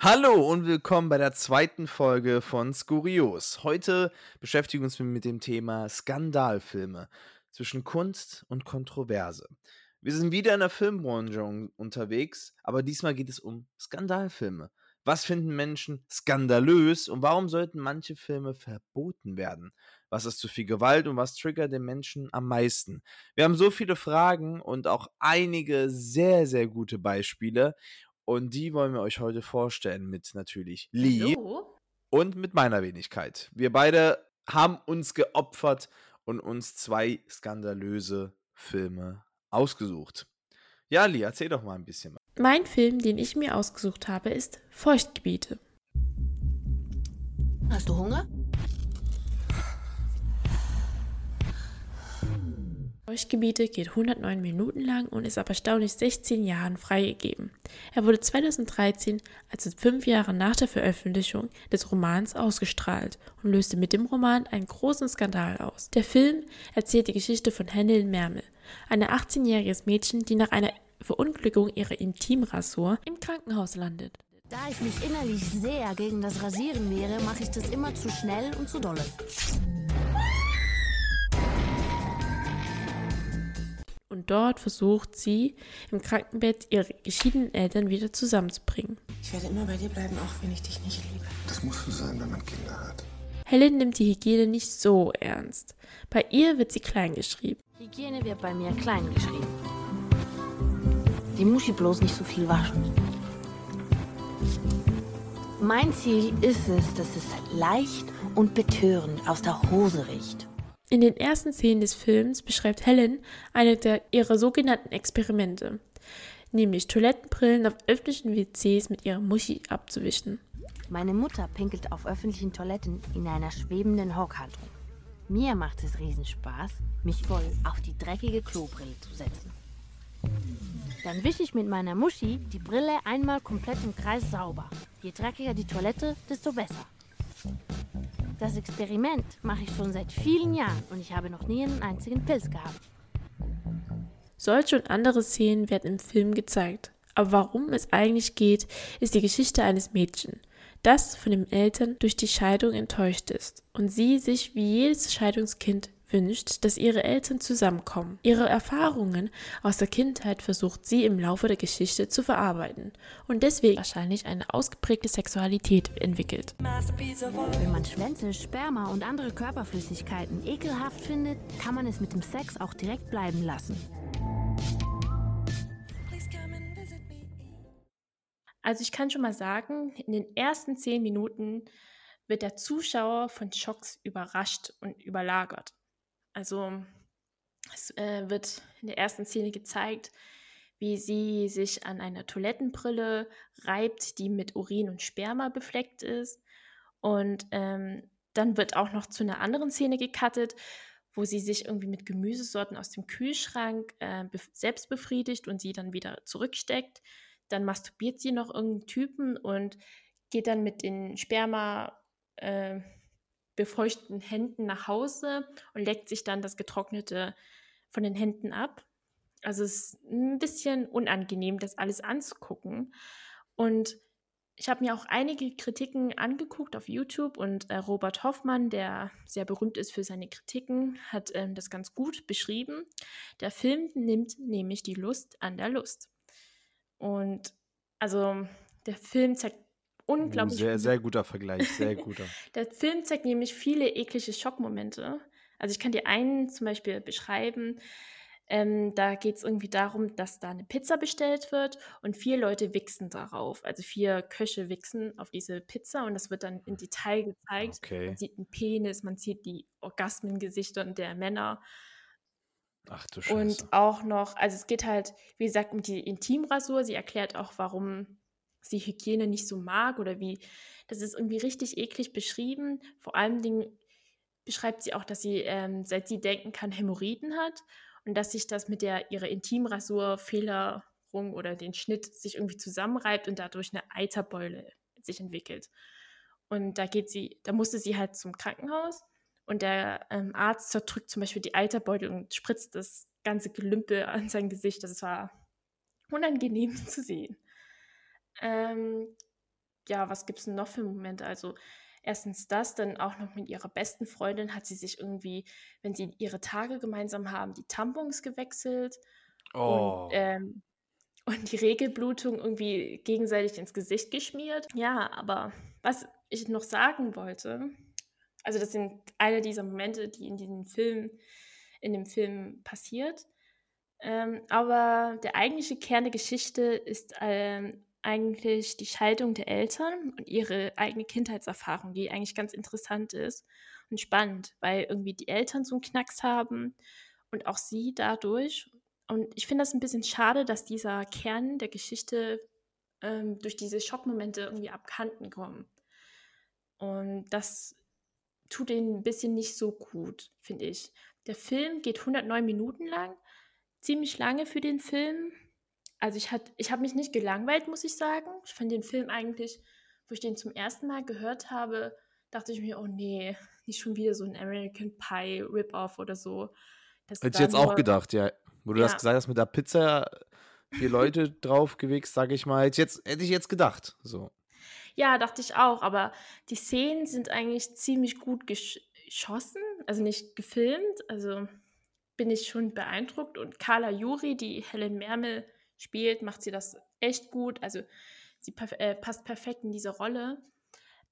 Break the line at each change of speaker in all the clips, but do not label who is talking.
Hallo und willkommen bei der zweiten Folge von Skurios. Heute beschäftigen wir uns mit dem Thema Skandalfilme zwischen Kunst und Kontroverse. Wir sind wieder in der Filmbranche un unterwegs, aber diesmal geht es um Skandalfilme. Was finden Menschen skandalös und warum sollten manche Filme verboten werden? Was ist zu viel Gewalt und was triggert den Menschen am meisten? Wir haben so viele Fragen und auch einige sehr, sehr gute Beispiele und die wollen wir euch heute vorstellen mit natürlich Lee
Hallo?
und mit meiner Wenigkeit. Wir beide haben uns geopfert und uns zwei skandalöse Filme ausgesucht. Ja, Lee, erzähl doch mal ein bisschen.
Mein Film, den ich mir ausgesucht habe, ist Feuchtgebiete.
Hast du Hunger?
Feuchtgebiete geht 109 Minuten lang und ist ab erstaunlich 16 Jahren freigegeben. Er wurde 2013, also fünf Jahre nach der Veröffentlichung des Romans, ausgestrahlt und löste mit dem Roman einen großen Skandal aus. Der Film erzählt die Geschichte von Hennel Mermel, ein 18-jähriges Mädchen, die nach einer Verunglückung ihrer Intimrasur im Krankenhaus landet.
Da ich mich innerlich sehr gegen das Rasieren wehre, mache ich das immer zu schnell und zu dolle.
Und dort versucht sie, im Krankenbett ihre geschiedenen Eltern wieder zusammenzubringen.
Ich werde immer bei dir bleiben, auch wenn ich dich nicht liebe.
Das muss so sein, wenn man Kinder hat.
Helen nimmt die Hygiene nicht so ernst. Bei ihr wird sie klein geschrieben.
Hygiene wird bei mir klein geschrieben. Die Muschi bloß nicht so viel waschen. Mein Ziel ist es, dass es leicht und betörend aus der Hose riecht.
In den ersten Szenen des Films beschreibt Helen eine der ihrer sogenannten Experimente, nämlich Toilettenbrillen auf öffentlichen WCs mit ihrer Muschi abzuwischen.
Meine Mutter pinkelt auf öffentlichen Toiletten in einer schwebenden Hockhaltung. Mir macht es Riesenspaß, mich voll auf die dreckige Klobrille zu setzen. Dann wische ich mit meiner Muschi die Brille einmal komplett im Kreis sauber. Je dreckiger die Toilette, desto besser. Das Experiment mache ich schon seit vielen Jahren und ich habe noch nie einen einzigen Pilz gehabt.
Solche und andere Szenen werden im Film gezeigt. Aber warum es eigentlich geht, ist die Geschichte eines Mädchens, das von den Eltern durch die Scheidung enttäuscht ist und sie sich wie jedes Scheidungskind wünscht, dass ihre Eltern zusammenkommen. Ihre Erfahrungen aus der Kindheit versucht sie im Laufe der Geschichte zu verarbeiten und deswegen wahrscheinlich eine ausgeprägte Sexualität entwickelt.
Wenn man Schwänze, Sperma und andere Körperflüssigkeiten ekelhaft findet, kann man es mit dem Sex auch direkt bleiben lassen.
Also ich kann schon mal sagen, in den ersten zehn Minuten wird der Zuschauer von Schocks überrascht und überlagert. Also es äh, wird in der ersten Szene gezeigt, wie sie sich an einer Toilettenbrille reibt, die mit Urin und Sperma befleckt ist. Und ähm, dann wird auch noch zu einer anderen Szene gecuttet, wo sie sich irgendwie mit Gemüsesorten aus dem Kühlschrank äh, bef selbst befriedigt und sie dann wieder zurücksteckt. Dann masturbiert sie noch irgendeinen Typen und geht dann mit den Sperma äh, befeuchteten Händen nach Hause und leckt sich dann das Getrocknete von den Händen ab. Also es ist ein bisschen unangenehm, das alles anzugucken. Und ich habe mir auch einige Kritiken angeguckt auf YouTube und äh, Robert Hoffmann, der sehr berühmt ist für seine Kritiken, hat ähm, das ganz gut beschrieben. Der Film nimmt nämlich die Lust an der Lust. Und also der Film zeigt unglaublich.
Sehr, sehr guter Vergleich, sehr guter.
Der Film zeigt nämlich viele eklige Schockmomente. Also ich kann dir einen zum Beispiel beschreiben. Ähm, da geht es irgendwie darum, dass da eine Pizza bestellt wird und vier Leute wichsen darauf. Also vier Köche wichsen auf diese Pizza und das wird dann in Detail gezeigt.
Okay.
Man sieht einen Penis, man sieht die Orgasmengesichter der Männer.
Ach du Scheiße.
Und auch noch, also es geht halt, wie gesagt, um die Intimrasur. Sie erklärt auch, warum sie Hygiene nicht so mag oder wie. Das ist irgendwie richtig eklig beschrieben. Vor allem Dingen beschreibt sie auch, dass sie, ähm, seit sie denken kann, Hämorrhoiden hat und dass sich das mit der ihrer Intimrasur Fehlerung oder den Schnitt sich irgendwie zusammenreibt und dadurch eine Eiterbeule sich entwickelt. Und da geht sie, da musste sie halt zum Krankenhaus und der ähm, Arzt zerdrückt zum Beispiel die Eiterbeutel und spritzt das ganze Gelümpel an sein Gesicht. Das war unangenehm zu sehen. Ähm, ja, was gibt es denn noch für Momente? Also erstens das, dann auch noch mit ihrer besten Freundin hat sie sich irgendwie, wenn sie ihre Tage gemeinsam haben, die Tampons gewechselt
Oh.
und, ähm, und die Regelblutung irgendwie gegenseitig ins Gesicht geschmiert. Ja, aber was ich noch sagen wollte, also das sind eine dieser Momente, die in diesem Film, in dem Film passiert. Ähm, aber der eigentliche Kern der Geschichte ist ähm, eigentlich die Scheidung der Eltern und ihre eigene Kindheitserfahrung, die eigentlich ganz interessant ist und spannend, weil irgendwie die Eltern so einen Knacks haben und auch sie dadurch. Und ich finde das ein bisschen schade, dass dieser Kern der Geschichte ähm, durch diese Schockmomente irgendwie abkanten kommen. Und das tut ihnen ein bisschen nicht so gut, finde ich. Der Film geht 109 Minuten lang, ziemlich lange für den Film. Also ich, hat, ich habe mich nicht gelangweilt, muss ich sagen. Ich fand den Film eigentlich, wo ich den zum ersten Mal gehört habe, dachte ich mir, oh nee, nicht schon wieder so ein American Pie Rip-Off oder so. Das
Hätte ich jetzt auch gedacht, ja. Wo du das
Ja.
gesagt hast mit der Pizza, vier Leute draufgewichst, sage ich mal. Hätte ich jetzt, hätte ich jetzt gedacht. So.
Ja, dachte ich auch, aber die Szenen sind eigentlich ziemlich gut gesch geschossen, also nicht gefilmt, also bin ich schon beeindruckt und Carla Juri, die Helen Mermel spielt, macht sie das echt gut, also sie äh, passt perfekt in diese Rolle.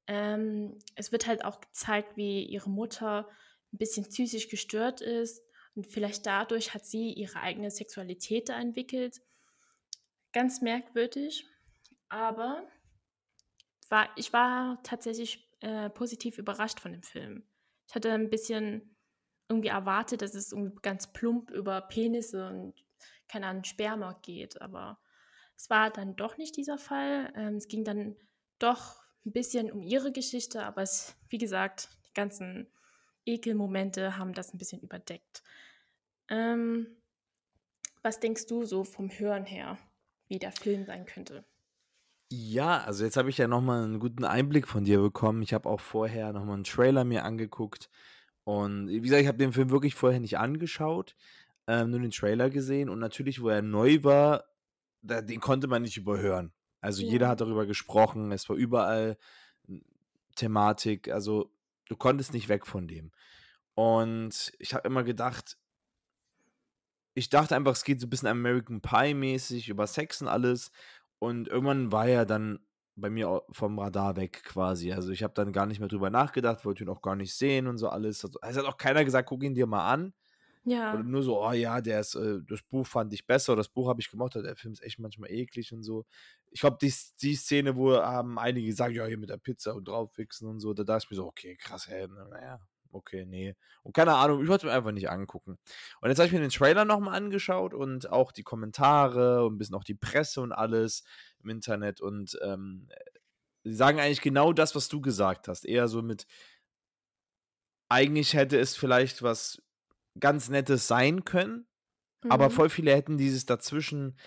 Ähm, es wird halt auch gezeigt, wie ihre Mutter ein bisschen psychisch gestört ist und vielleicht dadurch hat sie ihre eigene Sexualität da entwickelt. Ganz merkwürdig, aber war, ich war tatsächlich äh, positiv überrascht von dem Film. Ich hatte ein bisschen irgendwie erwartet, dass es irgendwie ganz plump über Penisse und keine Ahnung, Sperma geht, aber es war dann doch nicht dieser Fall. Ähm, es ging dann doch ein bisschen um ihre Geschichte, aber es, wie gesagt, die ganzen Ekelmomente haben das ein bisschen überdeckt. Ähm, was denkst du so vom Hören her, wie der Film sein könnte?
Ja, also jetzt habe ich ja nochmal einen guten Einblick von dir bekommen. Ich habe auch vorher nochmal einen Trailer mir angeguckt. Und wie gesagt, ich habe den Film wirklich vorher nicht angeschaut, ähm, nur den Trailer gesehen. Und natürlich, wo er neu war, da, den konnte man nicht überhören. Also jeder
Ja.
hat darüber gesprochen, es war überall n- Thematik. Also du konntest nicht weg von dem. Und ich habe immer gedacht, ich dachte einfach, es geht so ein bisschen American Pie-mäßig über Sex und alles. Und irgendwann war er dann bei mir vom Radar weg quasi. Also ich habe dann gar nicht mehr drüber nachgedacht, wollte ihn auch gar nicht sehen und so alles. Also, es hat auch keiner gesagt, guck ihn dir mal an.
Ja,
Oder nur so, oh ja, der ist, äh, das Buch fand ich besser, das Buch habe ich gemocht, der Film ist echt manchmal eklig und so. Ich glaube, die, die Szene, wo haben einige gesagt, ja, hier mit der Pizza und draufwichsen und so, da dachte ich mir so, okay, krass, hä, naja, okay, nee. Und keine Ahnung, ich wollte mir einfach nicht angucken. Und jetzt habe ich mir den Trailer nochmal angeschaut und auch die Kommentare und ein bisschen auch die Presse und alles im Internet und ähm, sie sagen eigentlich genau das, was du gesagt hast. Eher so mit, eigentlich hätte es vielleicht was ganz Nettes sein können, aber
Mhm.
voll viele hätten dieses dazwischen,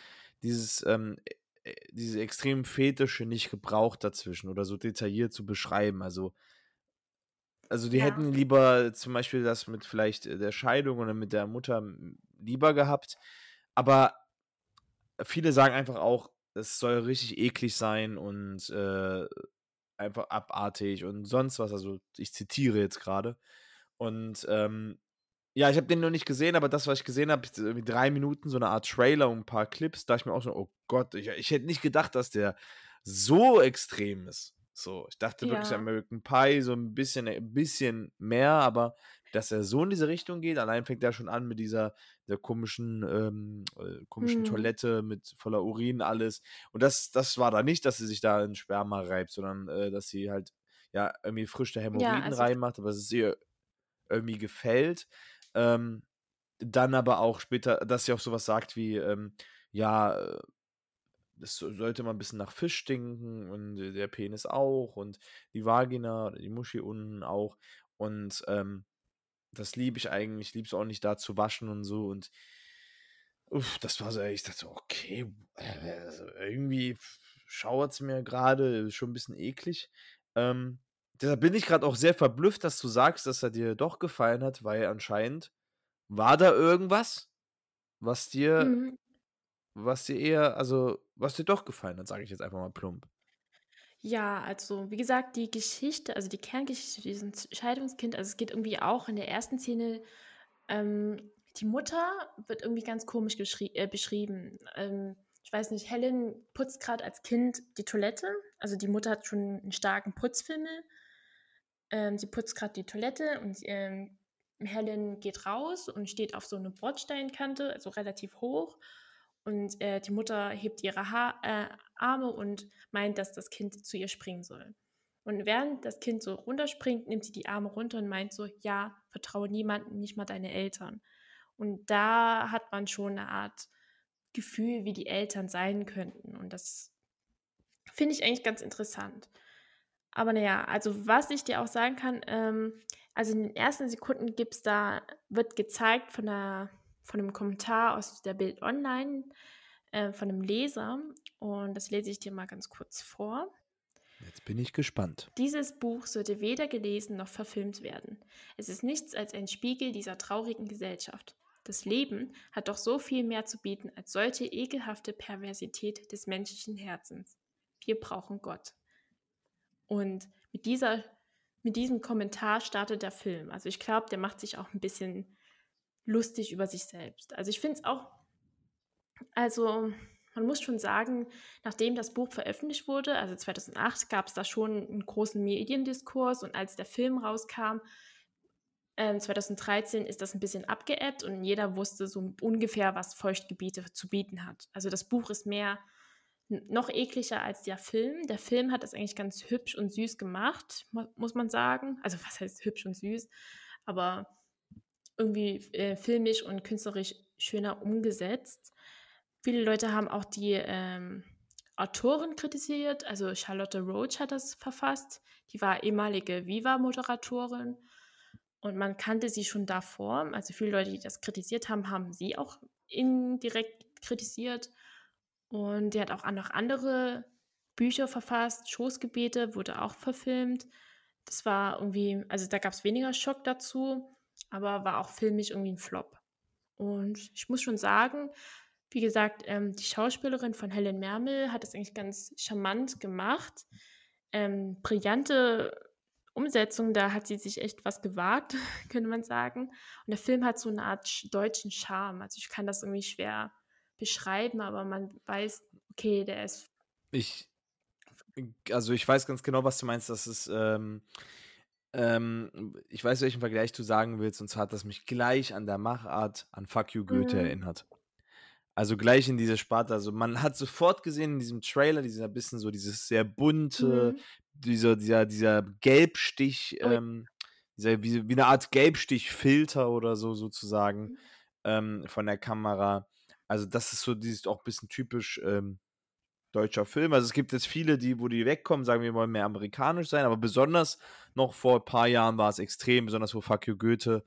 dieses, ähm, äh, diese extremen Fetische nicht gebraucht dazwischen oder so detailliert zu beschreiben. Also, also die
Ja.
hätten lieber zum Beispiel das mit vielleicht äh, der Scheidung oder mit der Mutter lieber gehabt. Aber viele sagen einfach auch, es soll richtig eklig sein und äh, einfach abartig und sonst was. Also ich zitiere jetzt gerade. Und ähm, ja, ich habe den noch nicht gesehen, aber das, was ich gesehen habe, irgendwie drei Minuten, so eine Art Trailer und ein paar Clips, da ich mir auch so, oh Gott, ich, ich hätte nicht gedacht, dass der so extrem ist. So, ich dachte wirklich
Ja.
American Pie, so ein bisschen, ein bisschen mehr, aber dass er so in diese Richtung geht, allein fängt er schon an mit dieser der komischen, ähm, äh, komischen
Mhm.
Toilette mit voller Urin, alles. Und das, das war da nicht, dass sie sich da in Sperma reibt, sondern äh, dass sie halt ja irgendwie frische Hämorrhoiden
also-
reinmacht, aber es ihr irgendwie gefällt. Ähm, dann aber auch später, dass sie auch sowas sagt wie, ähm, ja, äh, das so- sollte mal ein bisschen nach Fisch stinken und äh, der Penis auch und die Vagina die Muschi unten auch. Und ähm, das liebe ich eigentlich, liebe es auch nicht da zu waschen und so. Und uff, das war so, ich dachte so, okay, äh, also irgendwie schauert es mir gerade, schon ein bisschen eklig. Ähm, deshalb bin ich gerade auch sehr verblüfft, dass du sagst, dass er dir doch gefallen hat, weil anscheinend war da irgendwas, was dir,
Mhm.
was dir eher, also was dir doch gefallen hat, sage ich jetzt einfach mal plump.
Ja, also wie gesagt, die Geschichte, also die Kerngeschichte dieses Scheidungskind, also es geht irgendwie auch in der ersten Szene, ähm, die Mutter wird irgendwie ganz komisch äh, beschrieben. Ähm, ich weiß nicht, Helen putzt gerade als Kind die Toilette. Also die Mutter hat schon einen starken Putzfimmel. Ähm, sie putzt gerade die Toilette und ähm, Helen geht raus und steht auf so eine Bordsteinkante, also relativ hoch. Und äh, die Mutter hebt ihre ha äh, Arme und meint, dass das Kind zu ihr springen soll. Und während das Kind so runterspringt, nimmt sie die Arme runter und meint so, ja, vertraue niemandem, nicht mal deine Eltern. Und da hat man schon eine Art Gefühl, wie die Eltern sein könnten. Und das finde ich eigentlich ganz interessant. Aber naja, also was ich dir auch sagen kann, ähm, also in den ersten Sekunden gibt es da, wird gezeigt von, der, von einem Kommentar aus der Bild Online, äh, von einem Leser. Und das lese ich dir mal ganz kurz vor.
Jetzt bin ich gespannt.
Dieses Buch sollte weder gelesen noch verfilmt werden. Es ist nichts als ein Spiegel dieser traurigen Gesellschaft. Das Leben hat doch so viel mehr zu bieten als solche ekelhafte Perversität des menschlichen Herzens. Wir brauchen Gott. Und mit, dieser, mit diesem Kommentar startet der Film. Also ich glaube, der macht sich auch ein bisschen lustig über sich selbst. Also ich finde es auch, also man muss schon sagen, nachdem das Buch veröffentlicht wurde, also 2008, gab es da schon einen großen Mediendiskurs und als der Film rauskam, 2013 ähm, ist das ein bisschen abgeebbt und jeder wusste so ungefähr, was Feuchtgebiete zu bieten hat. Also das Buch ist mehr noch ekliger als der Film. Der Film hat das eigentlich ganz hübsch und süß gemacht, muss man sagen. Also was heißt hübsch und süß? Aber irgendwie äh, filmisch und künstlerisch schöner umgesetzt. Viele Leute haben auch die ähm, Autorin kritisiert. Also Charlotte Roach hat das verfasst. Die war ehemalige Viva-Moderatorin und man kannte sie schon davor. Also viele Leute, die das kritisiert haben, haben sie auch indirekt kritisiert. Und die hat auch noch andere Bücher verfasst. Schoßgebete wurde auch verfilmt. Das war irgendwie, also da gab es weniger Schock dazu, aber war auch filmisch irgendwie ein Flop. Und ich muss schon sagen, wie gesagt, ähm, die Schauspielerin von Helen Mermel hat das eigentlich ganz charmant gemacht. Ähm, brillante Umsetzung, da hat sie sich echt was gewagt, könnte man sagen. Und der Film hat so eine Art deutschen Charme. Also ich kann das irgendwie schwer beschreiben, aber man weiß, okay, der ist.
Ich, also ich weiß ganz genau, was du meinst. Das ist, ähm, ähm, ich weiß, welchen Vergleich du sagen willst, und zwar hat das mich gleich an der Machart an Fuck You Goethe mhm. erinnert. Also gleich in diese Sparte. Also man hat sofort gesehen in diesem Trailer, dieser bisschen so dieses sehr bunte, mhm. dieser, dieser, dieser Gelbstich, oh. ähm, dieser, wie, wie eine Art Gelbstichfilter oder so sozusagen mhm. ähm, von der Kamera. Also das ist so dieses auch ein bisschen typisch ähm, deutscher Film. Also es gibt jetzt viele, die, wo die wegkommen, sagen, wir wollen mehr amerikanisch sein, aber besonders noch vor ein paar Jahren war es extrem, besonders wo Fuck you Goethe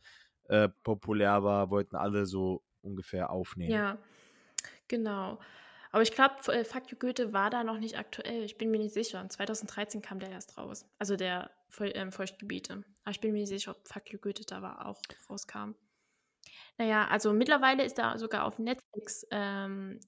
äh, populär war, wollten alle so ungefähr aufnehmen.
Ja, genau. Aber ich glaube, äh, Fuck you Goethe war da noch nicht aktuell. Ich bin mir nicht sicher. 2013 kam der erst raus. Also der ähm, Feuchtgebiete. Aber ich bin mir nicht sicher, ob Fuck you Goethe da war, auch rauskam. Naja, also mittlerweile ist er sogar auf Netflix, ähm,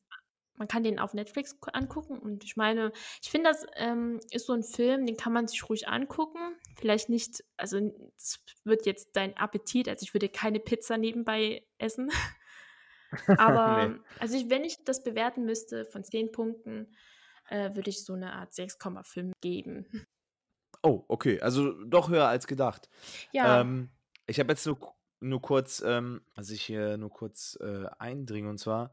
man kann den auf Netflix angucken und ich meine, ich finde, das ähm, ist so ein Film, den kann man sich ruhig angucken. Vielleicht nicht, also es wird jetzt dein Appetit, also ich würde keine Pizza nebenbei essen. Aber nee. also ich, wenn ich das bewerten müsste von 10 Punkten, äh, würde ich so eine Art 6,5 geben.
Oh, okay. Also doch höher als gedacht. Ja. Ähm, ich habe jetzt so nur kurz, ähm, also ich hier nur kurz äh, eindringen und zwar,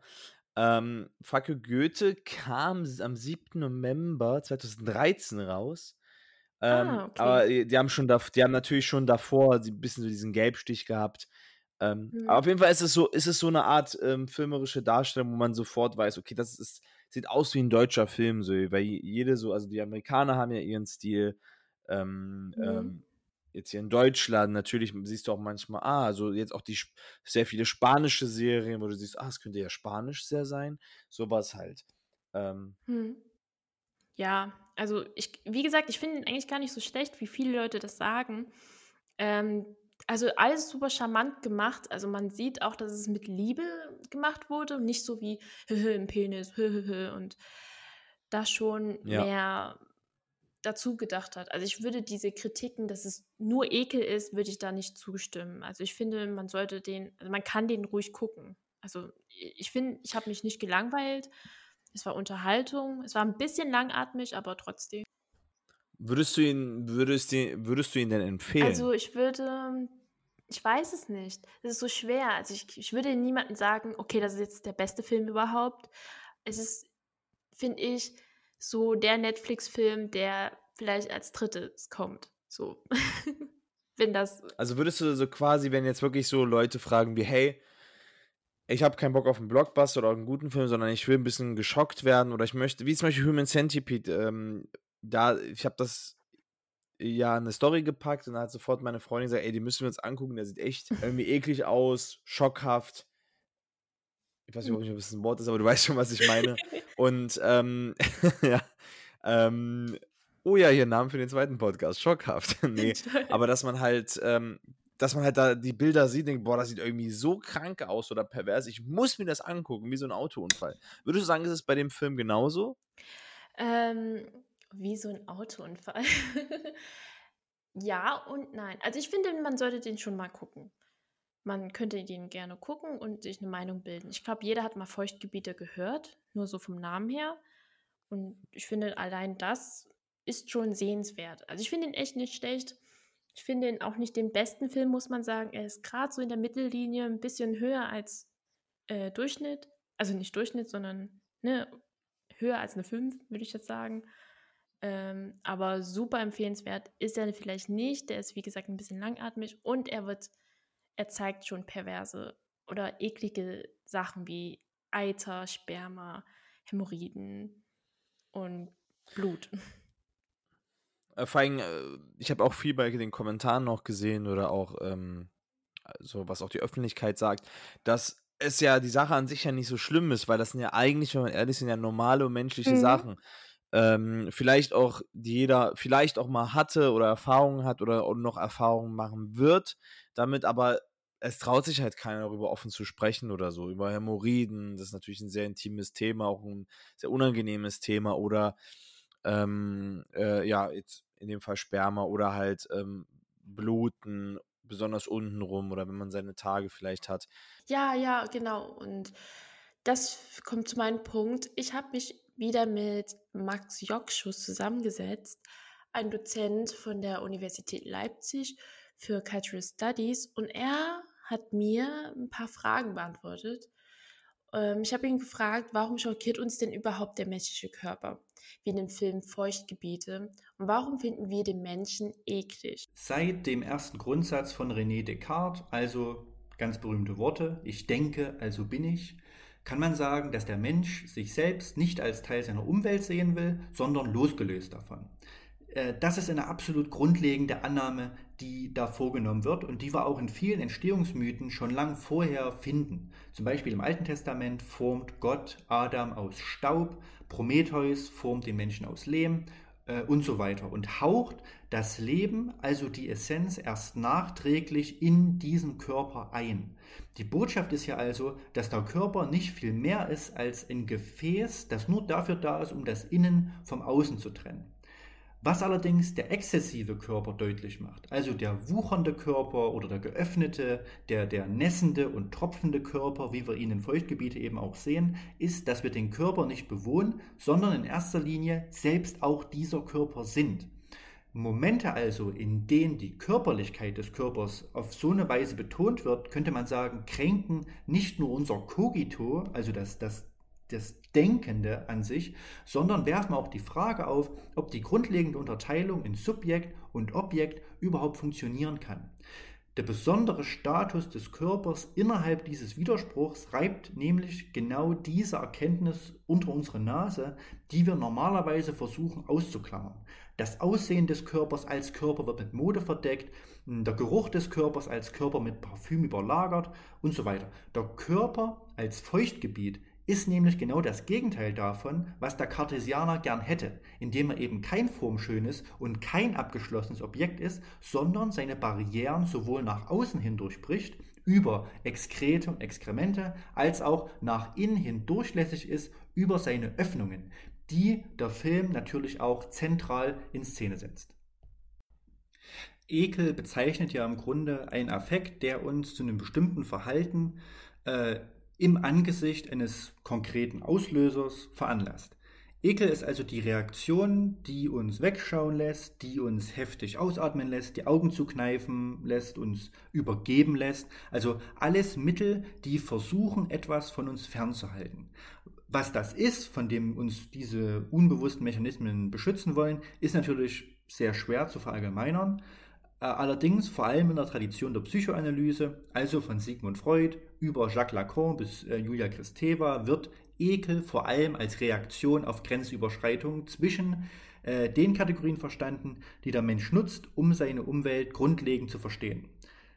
ähm, Facke Goethe kam am 7. November 2013 raus. Ähm, ah, okay. Aber die haben schon, da, die haben natürlich schon davor ein bisschen so diesen Gelbstich gehabt. Ähm, mhm. Aber auf jeden Fall ist es so, ist es so eine Art ähm, filmerische Darstellung, wo man sofort weiß, okay, das ist, sieht aus wie ein deutscher Film, so, weil jede so, also die Amerikaner haben ja ihren Stil. Ähm, mhm. Jetzt hier in Deutschland, natürlich siehst du auch manchmal, ah, also jetzt auch die sehr viele spanische Serien, wo du siehst, ah, es könnte ja spanisch sehr sein. Sowas halt. Ähm. Hm.
Ja, also ich, wie gesagt, ich finde ihn eigentlich gar nicht so schlecht, wie viele Leute das sagen. Ähm, also alles super charmant gemacht. Also man sieht auch, dass es mit Liebe gemacht wurde und nicht so wie im Penis und da schon ja. mehr dazu gedacht hat. Also ich würde diese Kritiken, dass es nur Ekel ist, würde ich da nicht zustimmen. Also ich finde, man sollte den, also man kann den ruhig gucken. Also ich finde, ich habe mich nicht gelangweilt. Es war Unterhaltung. Es war ein bisschen langatmig, aber trotzdem.
Würdest du ihn, würdest, die, würdest du ihn denn empfehlen?
Also ich würde, ich weiß es nicht. Es ist so schwer. Also ich, ich würde niemandem sagen, okay, das ist jetzt der beste Film überhaupt. Es ist, finde ich, so der Netflix-Film, der vielleicht als drittes kommt. So. wenn das.
Also würdest du so quasi, wenn jetzt wirklich so Leute fragen wie, hey, ich habe keinen Bock auf einen Blockbuster oder einen guten Film, sondern ich will ein bisschen geschockt werden oder ich möchte, wie zum Beispiel Human Centipede, ähm, da, ich habe das ja eine Story gepackt und dann hat sofort meine Freundin gesagt, ey, die müssen wir uns angucken, der sieht echt irgendwie eklig aus, schockhaft ich weiß nicht, ob es ein Wort ist, aber du weißt schon, was ich meine. Und ähm, ja, ähm, oh ja, hier Namen für den zweiten Podcast, schockhaft. nee, aber dass man halt, ähm, dass man halt da die Bilder sieht, denkt, boah, das sieht irgendwie so krank aus oder pervers, ich muss mir das angucken, wie so ein Autounfall. Würdest du sagen, ist es bei dem Film genauso?
Ähm, wie so ein Autounfall. ja und nein. Also ich finde, man sollte den schon mal gucken. Man könnte den gerne gucken und sich eine Meinung bilden. Ich glaube, jeder hat mal Feuchtgebiete gehört, nur so vom Namen her. Und ich finde, allein das ist schon sehenswert. Also ich finde ihn echt nicht schlecht. Ich finde ihn auch nicht den besten Film, muss man sagen. Er ist gerade so in der Mittellinie ein bisschen höher als äh, Durchschnitt. Also nicht Durchschnitt, sondern ne, höher als eine 5, würde ich jetzt sagen. Ähm, aber super empfehlenswert ist er vielleicht nicht. Der ist, wie gesagt, ein bisschen langatmig und er wird er zeigt schon perverse oder eklige Sachen wie Eiter, Sperma, Hämorrhoiden und Blut.
Äh, vor allem, äh, ich habe auch viel bei den Kommentaren noch gesehen oder auch ähm, so, was auch die Öffentlichkeit sagt, dass es ja die Sache an sich ja nicht so schlimm ist, weil das sind ja eigentlich, wenn man ehrlich ist, sind ja normale menschliche mhm. Sachen. Ähm, vielleicht auch, die jeder vielleicht auch mal hatte oder Erfahrungen hat oder noch Erfahrungen machen wird damit, aber es traut sich halt keiner darüber offen zu sprechen oder so. Über Hämorrhoiden, das ist natürlich ein sehr intimes Thema, auch ein sehr unangenehmes Thema. Oder ähm, äh, ja, in dem Fall Sperma oder halt ähm, Bluten, besonders unten rum oder wenn man seine Tage vielleicht hat.
Ja, ja, genau. Und das kommt zu meinem Punkt. Ich habe mich wieder mit Max Jokschuss zusammengesetzt, ein Dozent von der Universität Leipzig für Cultural Studies. Und er hat mir ein paar Fragen beantwortet. Ähm, ich habe ihn gefragt, warum schockiert uns denn überhaupt der menschliche Körper? Wie in dem Film Feuchtgebiete. Und warum finden wir den Menschen eklig?
Seit dem ersten Grundsatz von René Descartes, also ganz berühmte Worte, ich denke, also bin ich, kann man sagen, dass der Mensch sich selbst nicht als Teil seiner Umwelt sehen will, sondern losgelöst davon. Äh, das ist eine absolut grundlegende Annahme, die da vorgenommen wird und die wir auch in vielen Entstehungsmythen schon lang vorher finden. Zum Beispiel im Alten Testament formt Gott Adam aus Staub, Prometheus formt den Menschen aus Lehm äh, und so weiter und haucht das Leben, also die Essenz, erst nachträglich in diesen Körper ein. Die Botschaft ist ja also, dass der Körper nicht viel mehr ist als ein Gefäß, das nur dafür da ist, um das Innen vom Außen zu trennen. Was allerdings der exzessive Körper deutlich macht, also der wuchernde Körper oder der geöffnete, der, der nässende und tropfende Körper, wie wir ihn in Feuchtgebiete eben auch sehen, ist, dass wir den Körper nicht bewohnen, sondern in erster Linie selbst auch dieser Körper sind. Momente also, in denen die Körperlichkeit des Körpers auf so eine Weise betont wird, könnte man sagen, kränken nicht nur unser Cogito, also das, das das Denkende an sich, sondern werfen auch die Frage auf, ob die grundlegende Unterteilung in Subjekt und Objekt überhaupt funktionieren kann. Der besondere Status des Körpers innerhalb dieses Widerspruchs reibt nämlich genau diese Erkenntnis unter unsere Nase, die wir normalerweise versuchen auszuklammern. Das Aussehen des Körpers als Körper wird mit Mode verdeckt, der Geruch des Körpers als Körper mit Parfüm überlagert und so weiter. Der Körper als Feuchtgebiet ist nämlich genau das Gegenteil davon, was der Cartesianer gern hätte, indem er eben kein formschönes und kein abgeschlossenes Objekt ist, sondern seine Barrieren sowohl nach außen hin durchbricht, über Exkrete und Exkremente, als auch nach innen hin durchlässig ist über seine Öffnungen. die der Film natürlich auch zentral in Szene setzt. Ekel bezeichnet ja im Grunde einen Affekt, der uns zu einem bestimmten Verhalten äh, im Angesicht eines konkreten Auslösers veranlasst. Ekel ist also die Reaktion, die uns wegschauen lässt, die uns heftig ausatmen lässt, die Augen zukneifen lässt, uns übergeben lässt. Also alles Mittel, die versuchen, etwas von uns fernzuhalten. Was das ist, von dem uns diese unbewussten Mechanismen beschützen wollen, ist natürlich sehr schwer zu verallgemeinern. Äh, allerdings vor allem in der Tradition der Psychoanalyse, also von Sigmund Freud über Jacques Lacan bis äh, Julia Kristeva, wird Ekel vor allem als Reaktion auf Grenzüberschreitungen zwischen äh, den Kategorien verstanden, die der Mensch nutzt, um seine Umwelt grundlegend zu verstehen.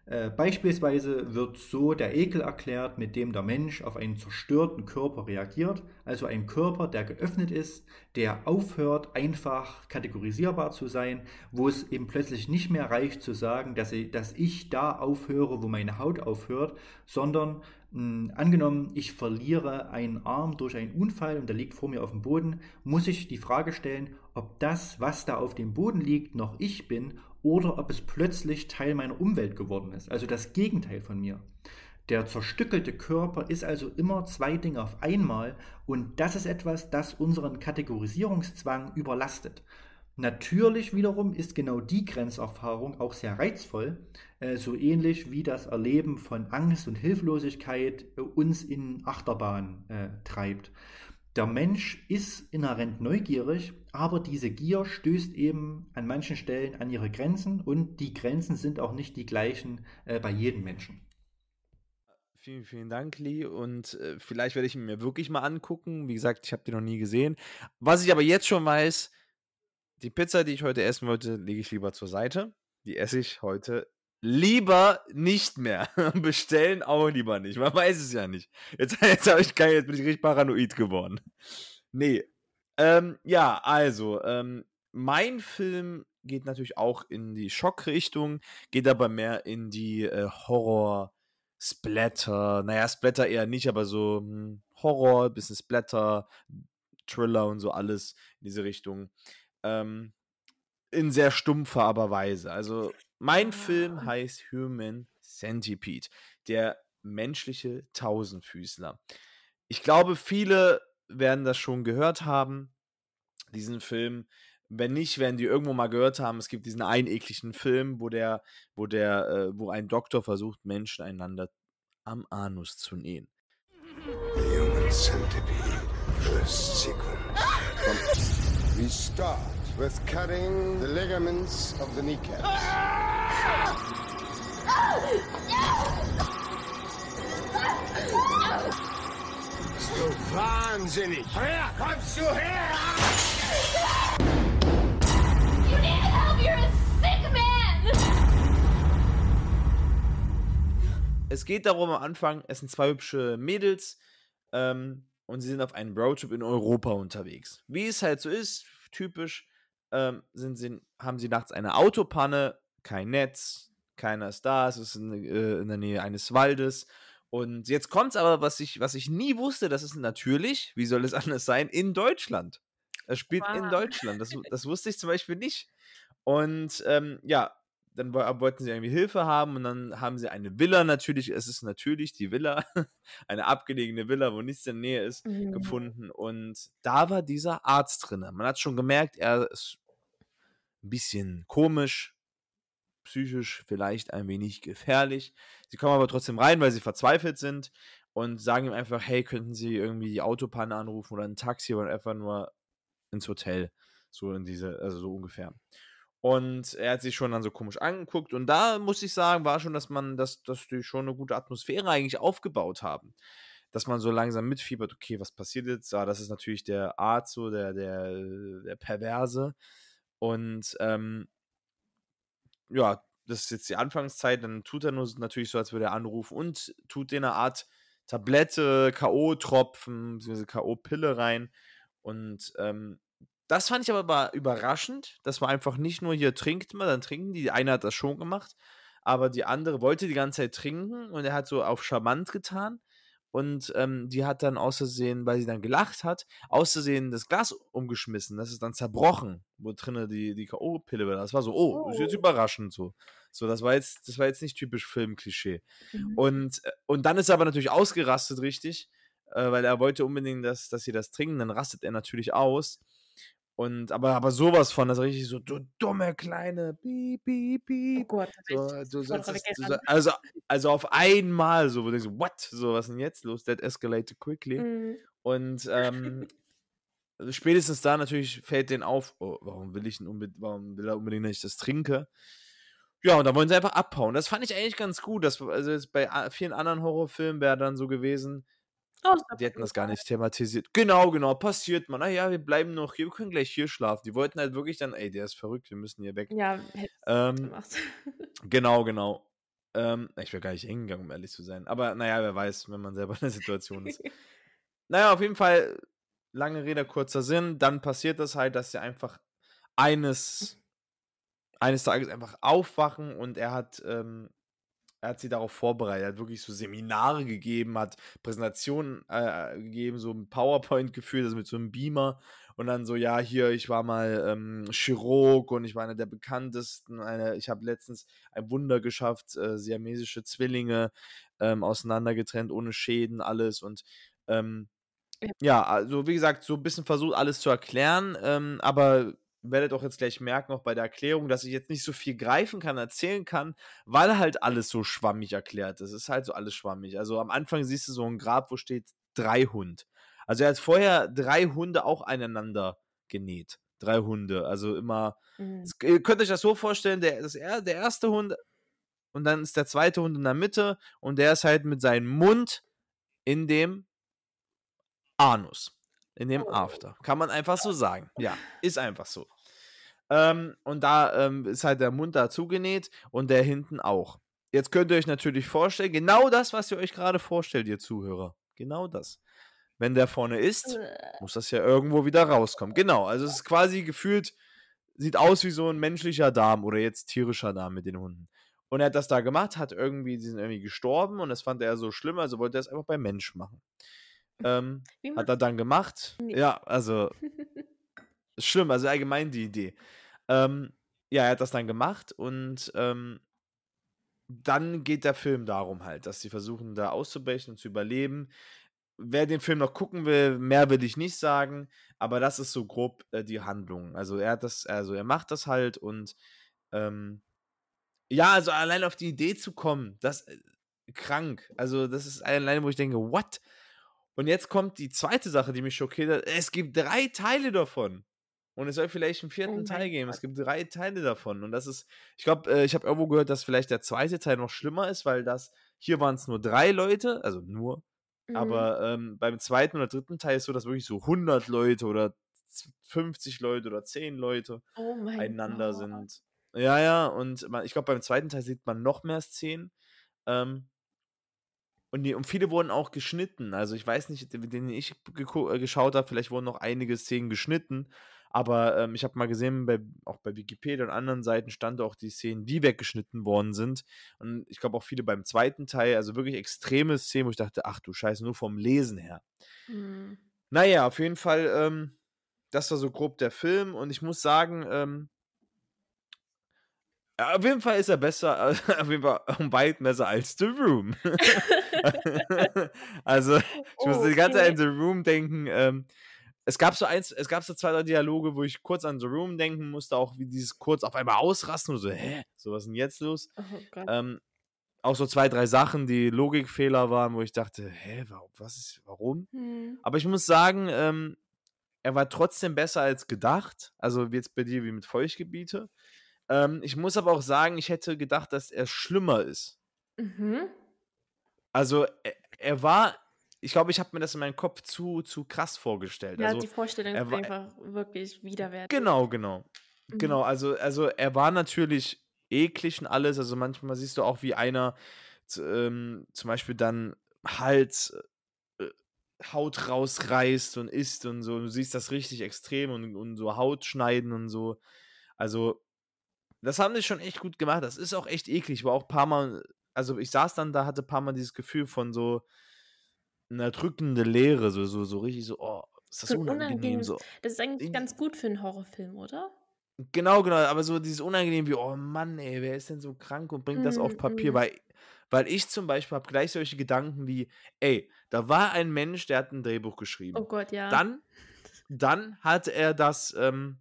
Äh, beispielsweise wird so der Ekel erklärt, mit dem der Mensch auf einen zerstörten Körper reagiert, also ein Körper, der geöffnet ist, der aufhört, einfach kategorisierbar zu sein, wo es eben plötzlich nicht mehr reicht zu sagen, dass ich, dass ich da aufhöre, wo meine Haut aufhört, sondern mh, angenommen, ich verliere einen Arm durch einen Unfall und der liegt vor mir auf dem Boden, muss ich die Frage stellen, ob das, was da auf dem Boden liegt, noch ich bin oder ob es plötzlich Teil meiner Umwelt geworden ist, also das Gegenteil von mir. Der zerstückelte Körper ist also immer zwei Dinge auf einmal und das ist etwas, das unseren Kategorisierungszwang überlastet. Natürlich wiederum ist genau die Grenzerfahrung auch sehr reizvoll, äh, so ähnlich wie das Erleben von Angst und Hilflosigkeit äh, uns in Achterbahn äh, treibt. Der Mensch ist inhärent neugierig, aber diese Gier stößt eben an manchen Stellen an ihre Grenzen und die Grenzen sind auch nicht die gleichen äh, bei jedem Menschen.
Vielen, vielen Dank, Lee. Und äh, vielleicht werde ich ihn mir wirklich mal angucken. Wie gesagt, ich habe den noch nie gesehen. Was ich aber jetzt schon weiß, die Pizza, die ich heute essen wollte, lege ich lieber zur Seite. Die esse ich heute lieber nicht mehr. Bestellen auch lieber nicht. Man weiß es ja nicht. Jetzt, jetzt, ich, jetzt bin ich richtig paranoid geworden. Nee. Ähm, ja, also, ähm, mein Film geht natürlich auch in die Schockrichtung, geht aber mehr in die äh, Horror- Splatter, naja, Splatter eher nicht, aber so hm, Horror, bisschen Splatter, Thriller und so alles in diese Richtung. Ähm, in sehr stumpfer aber Weise. Also mein Film heißt Human Centipede, der menschliche Tausendfüßler. Ich glaube, viele werden das schon gehört haben, diesen Film. Wenn nicht, werden die irgendwo mal gehört haben. Es gibt diesen einen ekligen Film, wo der, wo der, äh, wo ein Doktor versucht, Menschen einander am Anus zu nähen. The Human Centipede First Sequence. We start with cutting the ligaments of the kneecaps. So wahnsinnig! Her, kommst du her! You need help, you're a sick man! Es geht darum am Anfang, es sind zwei hübsche Mädels ähm, und sie sind auf einem Roadtrip in Europa unterwegs. Wie es halt so ist, typisch, ähm, sind sie, haben sie nachts eine Autopanne, kein Netz, keiner ist da, es ist in, äh, in der Nähe eines Waldes. Und jetzt kommt es aber, was ich, was ich nie wusste, das ist natürlich, wie soll es anders sein, in Deutschland. Es spielt wow. in Deutschland. Das, das wusste ich zum Beispiel nicht. Und ähm, ja, dann wollten sie irgendwie Hilfe haben und dann haben sie eine Villa natürlich, es ist natürlich die Villa, eine abgelegene Villa, wo nichts in der Nähe ist, mhm. gefunden. Und da war dieser Arzt drin. Man hat schon gemerkt, er ist ein bisschen komisch, psychisch vielleicht ein wenig gefährlich. Sie kommen aber trotzdem rein, weil sie verzweifelt sind und sagen ihm einfach, hey, könnten Sie irgendwie die Autopanne anrufen oder ein Taxi oder einfach nur ins Hotel. So in diese, also so ungefähr. Und er hat sich schon dann so komisch angeguckt. Und da muss ich sagen, war schon, dass man, dass, dass die schon eine gute Atmosphäre eigentlich aufgebaut haben. Dass man so langsam mitfiebert, okay, was passiert jetzt? Ja, das ist natürlich der Arzt, so der, der, der Perverse. Und ähm, ja, das ist jetzt die Anfangszeit, dann tut er nur natürlich so, als würde er anrufen und tut dir eine Art Tablette, K.O.-Tropfen, bzw. K.O.-Pille rein. Und ähm, das fand ich aber überraschend. Das war einfach nicht nur hier trinkt man, dann trinken die. Die eine hat das schon gemacht, aber die andere wollte die ganze Zeit trinken und er hat so auf charmant getan. Und ähm, die hat dann außersehen, weil sie dann gelacht hat, außersehen das Glas umgeschmissen. Das ist dann zerbrochen, wo drinnen die, die K.O.-Pille war. Das war so, oh, ist jetzt
Oh.
überraschend so. So, das war jetzt, das war jetzt nicht typisch Filmklischee.
Mhm.
Und, äh, und dann ist er aber natürlich ausgerastet, richtig, äh, weil er wollte unbedingt, dass, dass sie das trinken. Dann rastet er natürlich aus. Und aber, aber sowas von, das ist richtig so, du dumme kleine Piep, Piep,
Oh
Piep.
Gott, da
So, du
weggerannt.
soll, also, also auf einmal so, wo du denkst, what? So, was ist denn jetzt los? That escalated quickly.
Mhm.
Und ähm, also spätestens da natürlich fällt denen auf, oh, warum will ich unbedingt, warum will er unbedingt, dass ich das trinke? Ja, und da wollen sie einfach abhauen. Das fand ich eigentlich ganz gut. Das, also bei vielen anderen Horrorfilmen wäre dann so gewesen,
Oh,
die hätten das gar nicht thematisiert. Genau, genau, passiert man. Naja, wir bleiben noch hier, wir können gleich hier schlafen. Die wollten halt wirklich dann, ey, der ist verrückt, wir müssen hier weg.
Ja,
Ähm,
gemacht.
Genau, genau. Ähm, ich wäre gar nicht hingegangen, um ehrlich zu sein. Aber naja, wer weiß, wenn man selber in der Situation ist. Naja, auf jeden Fall, lange Rede, kurzer Sinn. Dann passiert das halt, dass sie einfach eines, eines Tages einfach aufwachen und er hat, ähm, er hat sie darauf vorbereitet. Er hat wirklich so Seminare gegeben, hat Präsentationen äh, gegeben, so ein PowerPoint geführt, also mit so einem Beamer. Und dann so, ja, hier, ich war mal ähm, Chirurg und ich war einer der bekanntesten. Eine, ich habe letztens ein Wunder geschafft, äh, siamesische Zwillinge ähm, auseinandergetrennt, ohne Schäden, alles. Und ähm,
Ja.
ja, also wie gesagt, so ein bisschen versucht, alles zu erklären, ähm, aber werdet auch jetzt gleich merken, auch bei der Erklärung, dass ich jetzt nicht so viel greifen kann, erzählen kann, weil halt alles so schwammig erklärt ist. Es ist halt so alles schwammig. Also am Anfang siehst du so ein Grab, wo steht drei Hund. Also er hat vorher drei Hunde auch aneinander genäht. Drei Hunde. Also immer.
Mhm.
Ihr könnt euch das so vorstellen, der, das, er- der erste Hund und dann ist der zweite Hund in der Mitte und der ist halt mit seinem Mund in dem Anus. In dem
Oh.
After. Kann man einfach so sagen. Ja, ist einfach so. Ähm, und da ähm, ist halt der Mund da zugenäht und der hinten auch. Jetzt könnt ihr euch natürlich vorstellen, genau das, was ihr euch gerade vorstellt, ihr Zuhörer. Genau das. Wenn der vorne ist, muss das ja irgendwo wieder rauskommen. Genau, also es ist quasi gefühlt, sieht aus wie so ein menschlicher Darm oder jetzt tierischer Darm mit den Hunden. Und er hat das da gemacht, hat irgendwie, die sind irgendwie gestorben und das fand er so schlimm, also wollte er es einfach beim Mensch machen. Ähm, hat er dann gemacht.
Nee.
Ja, also schlimm, also allgemein die Idee. Ähm, ja, er hat das dann gemacht und ähm, dann geht der Film darum halt, dass sie versuchen, da auszubrechen und zu überleben. Wer den Film noch gucken will, mehr will ich nicht sagen, aber das ist so grob äh, die Handlung. Also er hat das, also er macht das halt und ähm, ja, also allein auf die Idee zu kommen, das äh, krank. Also das ist allein, wo ich denke, what? Und jetzt kommt die zweite Sache, die mich schockiert hat. Es gibt drei Teile davon. Und es soll vielleicht einen vierten
Oh
Teil geben.
Gott.
Es gibt drei Teile davon. Und das ist, ich glaube, äh, ich habe irgendwo gehört, dass vielleicht der zweite Teil noch schlimmer ist, weil das, hier waren es nur drei Leute, also nur,
Mhm.
aber ähm, beim zweiten oder dritten Teil ist so, dass wirklich so 100 Leute oder z- 50 Leute oder 10 Leute
oh
einander
Gott.
sind. Ja, ja, und man, ich glaube, beim zweiten Teil sieht man noch mehr Szenen. Ähm, und, die, und viele wurden auch geschnitten. Also ich weiß nicht, mit denen ich äh, geschaut habe, vielleicht wurden noch einige Szenen geschnitten. Aber ähm, ich habe mal gesehen, bei, auch bei Wikipedia und anderen Seiten stand auch die Szenen, die weggeschnitten worden sind. Und ich glaube auch viele beim zweiten Teil, also wirklich extreme Szenen, wo ich dachte, ach du Scheiße, nur vom Lesen her.
Mhm.
Naja, auf jeden Fall, ähm, das war so grob der Film und ich muss sagen, ähm, auf jeden Fall ist er besser, auf jeden Fall um weit besser als The Room. also, ich musste die ganze Zeit an
Okay.
The Room denken. Ähm, es gab so eins, es gab so zwei, drei Dialoge, wo ich kurz an The Room denken musste, auch wie dieses kurz auf einmal ausrasten und so, hä, so was ist denn jetzt los?
Oh.
Ähm, auch so zwei, drei Sachen, die Logikfehler waren, wo ich dachte, hä, warum, was ist, warum?
Hm.
Aber ich muss sagen, ähm, er war trotzdem besser als gedacht. Also wie jetzt bei dir wie mit Feuchtgebiete. Ähm, ich muss aber auch sagen, ich hätte gedacht, dass er schlimmer ist.
Mhm.
Also er, er war, ich glaube, ich habe mir das in meinem Kopf zu, zu krass vorgestellt.
Ja,
also,
die Vorstellung ist einfach wirklich widerwärtig.
Genau, genau.
Mhm.
Genau, also, also er war natürlich eklig und alles. Also manchmal siehst du auch, wie einer ähm, zum Beispiel dann Hals, äh, Haut rausreißt und isst und so. Du siehst das richtig extrem und, und so Haut schneiden und so. Also, das haben die schon echt gut gemacht. Das ist auch echt eklig. War auch ein paar Mal, also ich saß dann da, hatte ein paar Mal dieses Gefühl von so, 'ne erdrückende Leere, so so so richtig so: „Oh, ist das
So
unangenehm“,
unangenehmes
so.
das ist eigentlich ganz gut für 'n Horrorfilm, oder?
Genau, genau, aber so dieses unangenehm wie: „Oh Mann, ey, wer ist denn so krank und bringt das auf Papier?“
mhm.
Weil weil ich zum Beispiel habe gleich solche Gedanken wie: „Ey, da war ein Mensch, der hat 'n Drehbuch
Oh
geschrieben.
Gott, ja.
Dann dann hat er das, ähm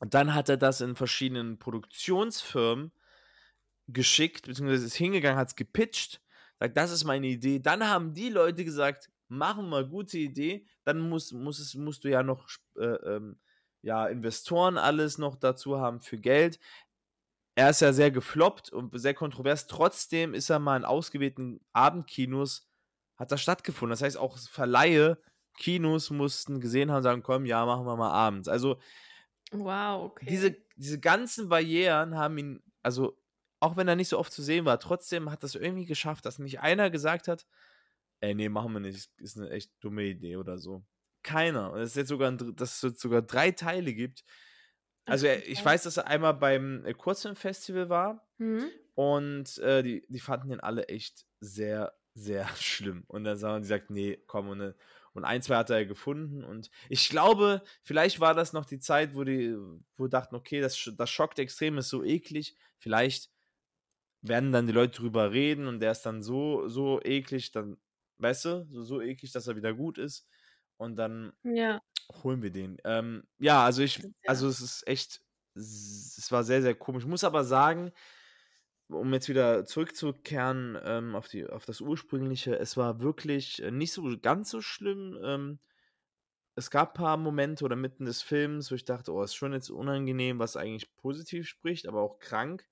dann hat er das in verschiedenen Produktionsfirmen geschickt, beziehungsweise ist hingegangen, hat's gepitcht, sagt: „Das ist meine Idee.“ Dann haben die Leute gesagt: „Machen wir, gute Idee.“ Dann muss muss es musst du ja noch äh, ähm, ja, Investoren alles noch dazu haben für Geld. Er ist ja sehr gefloppt und sehr kontrovers. Trotzdem ist er mal in ausgewählten Abendkinos hat das stattgefunden. Das heißt, auch Verleihe, Kinos mussten gesehen haben und sagen: „Komm, ja, machen wir mal abends.“ Also
Wow, okay.
diese diese ganzen Barrieren haben ihn also, auch wenn er nicht so oft zu sehen war, trotzdem hat das irgendwie geschafft, dass nicht einer gesagt hat: „Ey, ne, machen wir nicht. Ist 'ne echt dumme Idee“ oder so. Keiner. Und es ist jetzt sogar 'n dr dass es jetzt sogar 3 Teile gibt. Also, äh, ich weiß, dass er einmal beim, äh, Kurzfilmfestival war
Mhm.
und, äh, die die fanden den alle echt sehr, sehr schlimm. Und dann haben die gesagt: „Ne, komm“ und, äh und 1, 2 hat er gefunden und ich glaube, vielleicht war das noch die Zeit, wo die wo dachten: „Okay, das das schockt extrem, ist so eklig.“ Vielleicht werden dann die Leute drüber reden und der ist dann so so eklig, dann weißt du, so so eklig, dass er wieder gut ist und dann
Ja.
holen wir den. Ähm, ja, also ich also es ist echt es war sehr, sehr komisch. Ich muss aber sagen, um jetzt wieder zurückzukehren, ähm, auf die auf das Ursprüngliche, es war wirklich, äh, nicht so ganz so schlimm. Ähm, es gab paar Momente oder mitten des Films, wo ich dachte: „Oh, ist schon jetzt unangenehm“, was eigentlich positiv spricht, aber auch krank.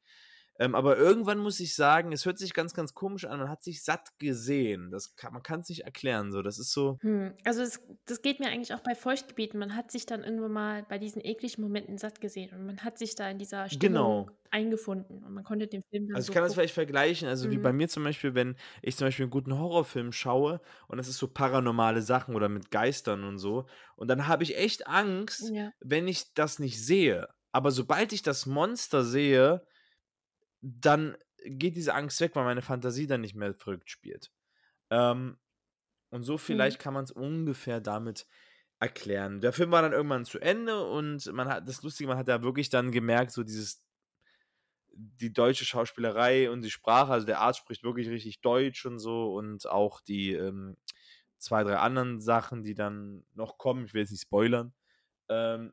Ähm, aber irgendwann muss ich sagen, es hört sich ganz, ganz komisch an, man hat sich satt gesehen. Das kann man kann's nicht erklären so. Das ist so
Hm, also das das geht mir eigentlich auch bei Feuchtgebieten. Man hat sich dann irgendwann mal bei diesen ekligen Momenten satt gesehen und man hat sich da in dieser Stimmung
Genau.
eingefunden und man konnte den Film dann
Also, ich
so
kann das vielleicht vergleichen, also wie bei
Mhm.
mir zum Beispiel, wenn ich zum Beispiel 'n guten Horrorfilm schaue und das ist so paranormale Sachen oder mit Geistern und so und dann habe ich echt Angst,
Ja.
wenn ich das nicht sehe. Aber sobald ich das Monster sehe, dann geht diese Angst weg, weil meine Fantasie dann nicht mehr verrückt spielt. Ähm, und so
Mhm.
vielleicht kann man's ungefähr damit erklären. Der Film war dann irgendwann zu Ende und man hat das Lustige, man hat ja wirklich dann gemerkt, so dieses die deutsche Schauspielerei und die Sprache, also der Arzt spricht wirklich richtig Deutsch und so und auch die, ähm, 2, 3 anderen Sachen, die dann noch kommen, ich will jetzt nicht spoilern, ähm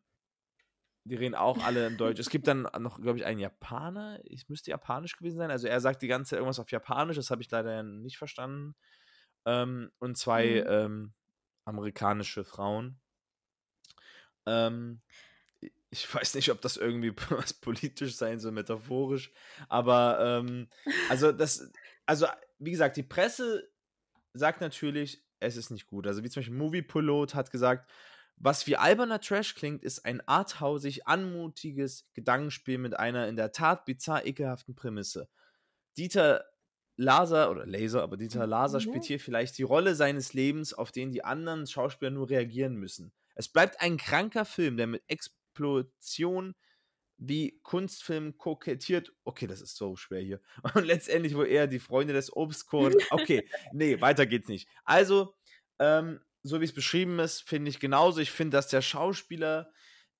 die reden auch alle in Deutsch. Es gibt dann noch, glaube ich, einen Japaner. Es müsste japanisch gewesen sein. Also, er sagt die ganze Zeit irgendwas auf Japanisch, das habe ich leider nicht verstanden. Ähm, und 2,
Mhm.
ähm, amerikanische Frauen. Ähm, ich weiß nicht, ob das irgendwie was politisch sein soll, metaphorisch, aber, ähm, also das also, wie gesagt, die Presse sagt natürlich, es ist nicht gut. Also, wie zum Beispiel Moviepilot hat gesagt: „Was wie alberner Trash klingt, ist ein arthausig anmutiges Gedankenspiel mit einer in der Tat bizarr ekelhaften Prämisse. Dieter Laser oder Laser, aber Dieter Laser spielt
Mhm.
hier vielleicht die Rolle seines Lebens, auf den die anderen Schauspieler nur reagieren müssen. Es bleibt ein kranker Film, der mit Explosionen wie Kunstfilm kokettiert“ okay, das ist so schwer hier. „Und letztendlich wohl eher die Freunde des Obstkorn“ okay, ne, weiter geht's nicht. Also, ähm, so wie's beschrieben ist, finde ich genauso. Ich finde, dass der Schauspieler,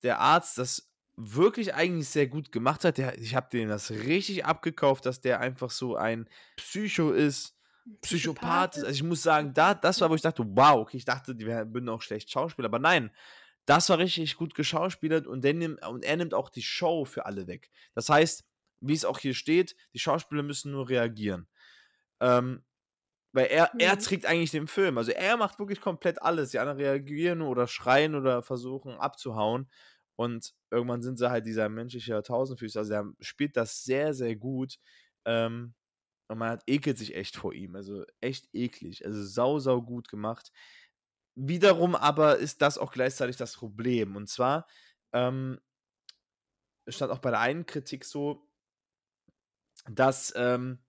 der Arzt, das wirklich eigentlich sehr gut gemacht hat. Der ich habe dem das richtig abgekauft, dass der einfach so ein Psycho ist,
Psychopath
ist. Also, ich muss sagen, da das war, wo ich dachte: „Wow, okay“, ich dachte, die würden auch schlecht schauspielern, aber nein, das war richtig gut geschauspielert und nimmt und er nimmt auch die Show für alle weg. Das heißt, wie's auch hier steht, die Schauspieler müssen nur reagieren. Ähm, weil er er
Mhm.
trägt eigentlich den Film. Also, er macht wirklich komplett alles. Die anderen reagieren oder schreien oder versuchen abzuhauen und irgendwann sind sie halt dieser menschliche Tausendfüßler. Also, er spielt das sehr, sehr gut, ähm, und man hat ekelt sich echt vor ihm, also echt eklig. Also, sau, sau gut gemacht. Wiederum aber ist das auch gleichzeitig das Problem und zwar, ähm es stand auch bei der einen Kritik so dass, ähm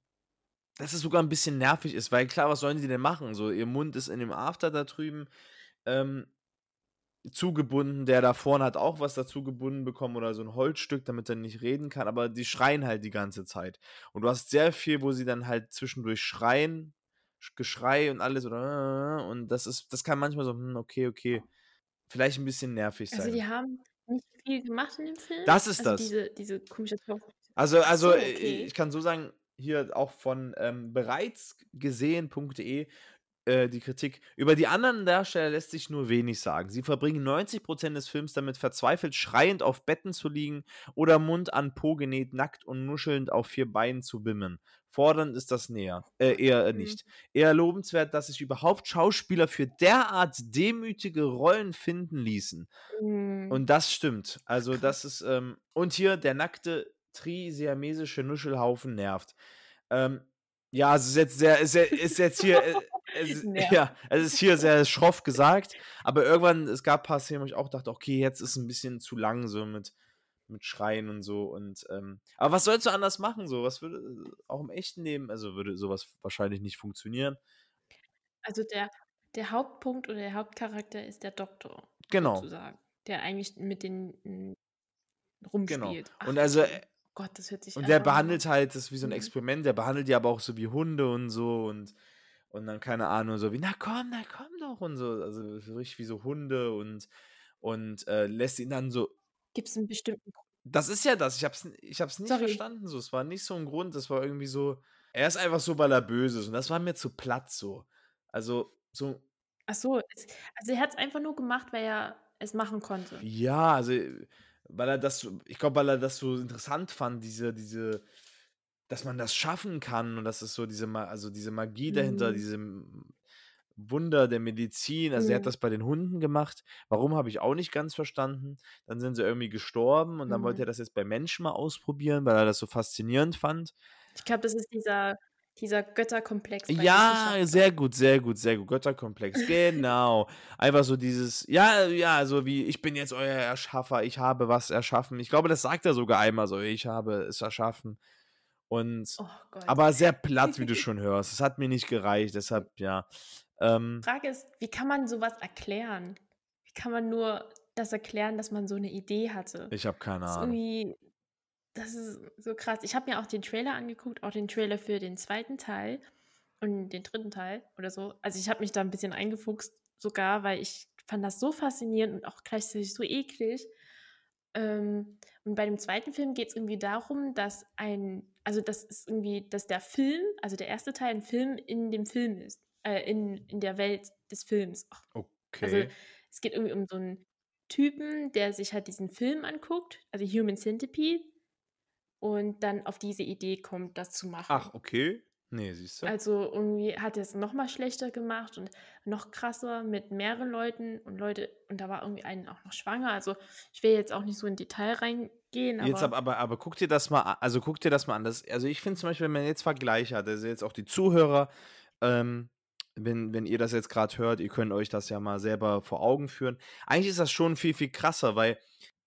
dass es sogar 'n bisschen nervig ist, weil klar, was sollen sie denn machen? So, ihr Mund ist in dem After da drüben, ähm, zugebunden. Der da vorne hat auch was dazu gebunden bekommen oder so 'n Holzstück, damit er nicht reden kann, aber die schreien halt die ganze Zeit. Und du hast sehr viel, wo sie dann halt zwischendurch schreien, Geschrei und alles oder und das ist, das kann manchmal so, hm, okay, okay, vielleicht ein bisschen nervig sein.
Also die haben nicht viel gemacht in dem Film.
Das ist
also
das.
Diese, diese komische.
Also, also
so,
äh,
okay.
ich kann so sagen, hier auch von ähm, bereits gesehen.de äh, die Kritik. Über die anderen Darsteller lässt sich nur wenig sagen. Sie verbringen 90% des Films damit, verzweifelt schreiend auf Betten zu liegen oder Mund an Po genäht, nackt und nuschelnd auf vier Beinen zu bimmen. Fordernd ist das näher, äh, eher
Mhm.
nicht. Eher lobenswert, dass sich überhaupt Schauspieler für derart demütige Rollen finden ließen.
Mhm.
Und das stimmt. Also, das ist, ähm, und hier der nackte trisiamesische Nuschelhaufen nervt. Ähm, ja, es ist jetzt sehr, ist, ist jetzt hier, äh, es, ja, es ist hier sehr schroff gesagt, aber irgendwann, es gab ein paar Szenen, wo ich auch dachte, okay, jetzt ist ein bisschen zu lang so mit, mit Schreien und so und, ähm, aber was sollst du anders machen so? Was würde, auch im echten Leben, also würde sowas wahrscheinlich nicht funktionieren.
Also der, der Hauptpunkt oder der Hauptcharakter ist der Doktor.
Genau.
Sozusagen. Der eigentlich mit den mm,
Genau.
rumspielt. Ach,
Und also.
Gott, das hört sich
Und der
nur-
behandelt halt das wie so ein
Mhm.
Experiment, der behandelt die aber auch so wie Hunde und so und, und dann, keine Ahnung, so wie, na komm, na komm doch und so, also so richtig wie so Hunde und, und äh, lässt ihn dann so,
Gibt es einen bestimmten Grund?
das ist ja das, ich hab's, ich hab's nicht
Sorry.
verstanden so, es war nicht so ein Grund, das war irgendwie so, er ist einfach so, weil er böse ist und das war mir zu platt so, also so,
Ach so, also er hat es einfach nur gemacht, weil er es machen konnte.
Ja, also, weil er das so ich glaube, weil er das so interessant fand, diese diese dass man das schaffen kann und dass es so diese also, diese Magie dahinter,
Mhm.
diese Wunder der Medizin. Also, er hat
Mhm.
das bei den Hunden gemacht. Warum, habe ich auch nicht ganz verstanden. Dann sind sie irgendwie gestorben und dann wollte
Mhm.
er das jetzt bei Menschen mal ausprobieren, weil er das so faszinierend fand.
Ich glaube, das ist dieser, dieser Götterkomplex.
Ja, sehr gut, sehr gut, sehr gut. Götterkomplex, genau. Einfach so dieses, ja, ja, so wie, ich bin jetzt euer Erschaffer, ich habe was erschaffen. Ich glaube, das sagt er sogar einmal so, ich habe es erschaffen. Und,
Oh Gott.
aber sehr platt, wie du schon hörst. Es hat mir nicht gereicht, deshalb, ja. Ähm,
Frage ist, wie kann man sowas erklären? Wie kann man nur das erklären, dass man so eine Idee hatte?
ich habe keine Ahnung.
Das ist so krass. Ich habe mir auch den Trailer angeguckt, auch den Trailer für den zweiten Teil und den dritten Teil oder so. Also ich habe mich da ein bisschen eingefuchst sogar, weil ich fand das so faszinierend und auch gleichzeitig so eklig. Ähm, und bei dem zweiten Film geht es irgendwie darum, dass ein, also das ist irgendwie, dass der Film, also der erste Teil ein Film in dem Film ist, äh, in, in der Welt des Films. Ach, Also
Okay.
es geht irgendwie um so einen Typen, der sich halt diesen Film anguckt, also Human Centipede, und dann auf diese Idee kommt, das zu machen.
Ach, okay. Nee, siehst du.
Also irgendwie hat er es noch mal schlechter gemacht und noch krasser mit mehreren Leuten und Leute, und da war irgendwie einen auch noch schwanger. Also ich will jetzt auch nicht so in Detail reingehen, aber,
Jetzt aber, aber, aber guck dir das mal an, also guck dir das mal an. Das, also ich finde zum Beispiel, wenn man jetzt Vergleiche hat, also jetzt auch die Zuhörer, ähm, wenn, wenn ihr das jetzt gerade hört, ihr könnt euch das ja mal selber vor Augen führen. Eigentlich ist das schon viel, viel krasser, weil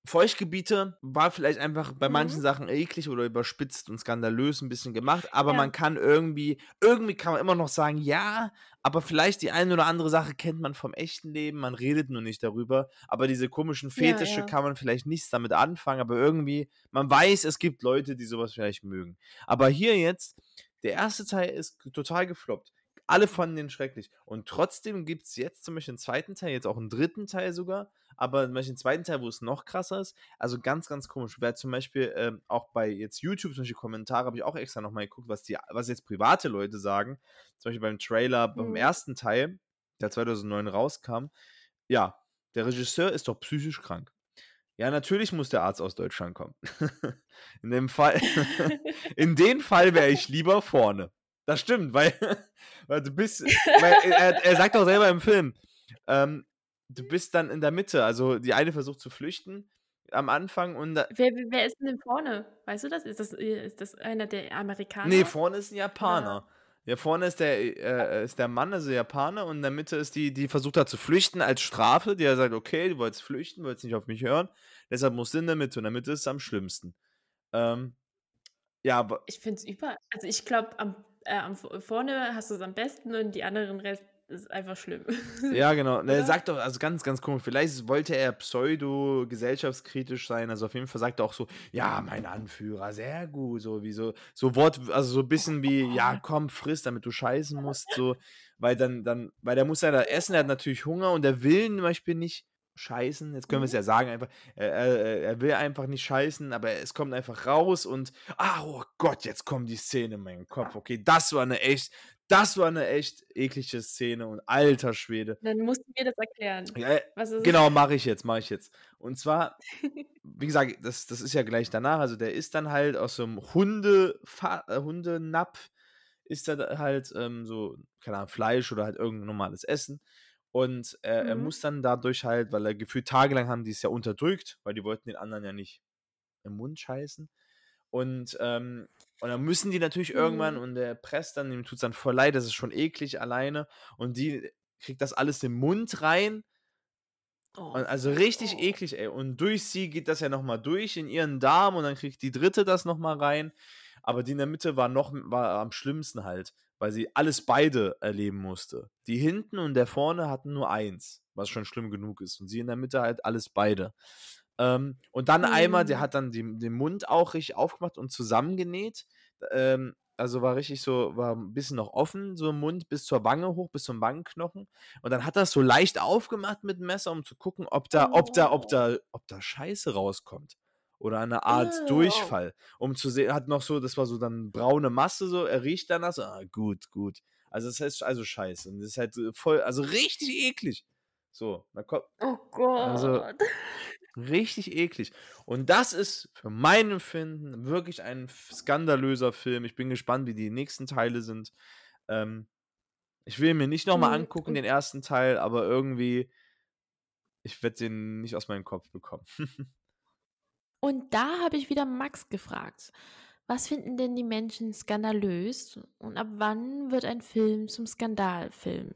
Feuchtgebiete war vielleicht einfach bei manchen
Mhm.
Sachen eklig oder überspitzt und skandalös ein bisschen gemacht, aber
Ja.
man kann irgendwie, irgendwie kann man immer noch sagen, ja, aber vielleicht die eine oder andere Sache kennt man vom echten Leben, man redet nur nicht darüber, aber diese komischen
Ja,
Fetische
ja.
kann man vielleicht nichts damit anfangen, aber irgendwie, man weiß, es gibt Leute, die sowas vielleicht mögen. Aber hier jetzt, der erste Teil ist total gefloppt. Alle fanden den schrecklich. Und trotzdem gibt es jetzt zum Beispiel einen zweiten Teil, jetzt auch einen dritten Teil sogar, aber zum Beispiel einen zweiten Teil, wo es noch krasser ist. Also ganz, ganz komisch. Wer zum Beispiel ähm, auch bei jetzt YouTube, zum Beispiel Kommentare, habe ich auch extra nochmal geguckt, was, die, was jetzt private Leute sagen. Zum Beispiel beim Trailer, beim
Mhm.
ersten Teil, der 2009 rauskam. Ja, der Regisseur ist doch psychisch krank. Ja, natürlich muss der Arzt aus Deutschland kommen. In dem Fall, in dem Fall wäre ich lieber vorne. Das stimmt, weil, weil du bist, weil er, er sagt auch selber im Film, ähm, du bist dann in der Mitte. Also die eine versucht zu flüchten am Anfang und da,
wer, wer ist denn vorne? Weißt du das? Ist das, äh, ist das einer der Amerikaner?
nee, vorne ist ein Japaner. Ja, vorne ist der, äh, ist der Mann, also Japaner, und in der Mitte ist die, die versucht hat zu flüchten als Strafe. Die sagt, okay, du wolltest flüchten, wolltest nicht auf mich hören, deshalb musst du in der Mitte. Und in der Mitte ist es am schlimmsten. Ähm, ja, aber
Ich finde es über. Also ich glaube, am, äh, am vorne hast du es am besten und die anderen Rest Das ist einfach schlimm.
Ja, genau. Ne, Er
Oder?
sagt doch, also ganz, ganz komisch, vielleicht wollte er pseudo-gesellschaftskritisch sein, also auf jeden Fall sagt er auch so, ja, mein Anführer, sehr gut, so wie so, so Wort, also so ein bisschen wie, ja, komm, friss, damit du scheißen musst, so, weil dann, dann, weil der muss ja da essen, er hat natürlich Hunger und er will zum Beispiel nicht scheißen, jetzt können wir es
Mhm.
ja sagen, einfach, er, er, er will einfach nicht scheißen, aber es kommt einfach raus und, ah, oh Gott, jetzt kommt die Szene in meinen Kopf, okay, das war eine echt, das war eine echt eklige Szene und alter Schwede.
Dann musst du mir das erklären.
Ja, äh, genau, mache ich jetzt, mache ich jetzt. Und zwar, wie gesagt, das, das ist ja gleich danach. Also der ist dann halt aus so einem Hunde, äh, Hundenapf, ist er da halt ähm, so, keine Ahnung, Fleisch oder halt irgendein normales Essen. Und er
Mhm.
muss dann dadurch halt, weil er gefühlt tagelang haben die es ja unterdrückt, weil die wollten den anderen ja nicht im Mund scheißen. Und, ähm, und dann müssen die natürlich irgendwann,
Mhm.
und der presst dann, ihm tut es dann voll leid, das ist schon eklig alleine. Und die kriegt das alles im Mund rein.
Oh,
Und also richtig
oh.
eklig, ey. Und durch sie geht das ja nochmal durch in ihren Darm und dann kriegt die dritte das nochmal rein. Aber die in der Mitte war noch war am schlimmsten halt, weil sie alles beide erleben musste. Die hinten und der vorne hatten nur eins, was schon schlimm genug ist. Und sie in der Mitte halt alles beide. Ähm, und dann einmal, der
Mhm.
hat dann die, den Mund auch richtig aufgemacht und zusammengenäht. Ähm, also war richtig so, war ein bisschen noch offen, so im Mund bis zur Wange hoch, bis zum Wangenknochen. Und dann hat er es so leicht aufgemacht mit dem Messer, um zu gucken, ob da, ob da, ob
Oh.
da, ob da Scheiße rauskommt. Oder eine Art
Ew.
Durchfall. Um zu sehen, hat noch so, das war so dann braune Masse, so, er riecht danach so, ah, gut, gut. Also das heißt also scheiße. Und das ist halt so voll, also richtig eklig. So, da kommt,
Oh Gott.
Also, Richtig eklig. Und das ist für mein Empfinden wirklich ein skandalöser Film. Ich bin gespannt, wie die nächsten Teile sind. Ähm, ich will mir nicht nochmal
Mhm.
angucken, den ersten Teil, aber irgendwie, ich werde den nicht aus meinem Kopf bekommen.
Und da habe ich wieder Max gefragt. Was finden denn die Menschen skandalös und ab wann wird ein Film zum Skandalfilm?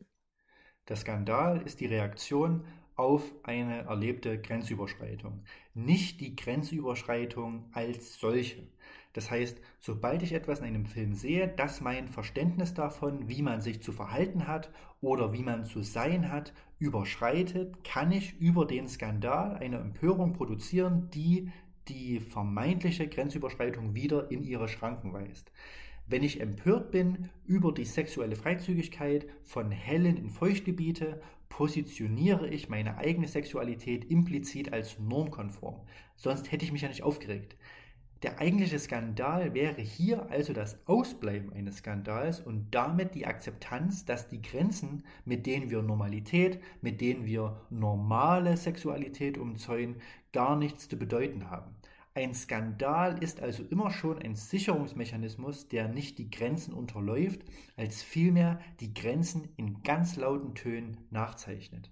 Der Skandal ist die Reaktion auf eine erlebte Grenzüberschreitung, nicht die Grenzüberschreitung als solche. Das heißt, sobald ich etwas in einem Film sehe, das mein Verständnis davon, wie man sich zu verhalten hat oder wie man zu sein hat, überschreitet, kann ich über den Skandal eine Empörung produzieren, die die vermeintliche Grenzüberschreitung wieder in ihre Schranken weist. Wenn ich empört bin über die sexuelle Freizügigkeit von hellen in Feuchtgebiete, positioniere ich meine eigene Sexualität implizit als normkonform. Sonst hätte ich mich ja nicht aufgeregt. Der eigentliche Skandal wäre hier also das Ausbleiben eines Skandals und damit die Akzeptanz, dass die Grenzen, mit denen wir Normalität, mit denen wir normale Sexualität umzäunen, gar nichts zu bedeuten haben. Ein Skandal ist also immer schon ein Sicherungsmechanismus, der nicht die Grenzen unterläuft, als vielmehr die Grenzen in ganz lauten Tönen nachzeichnet.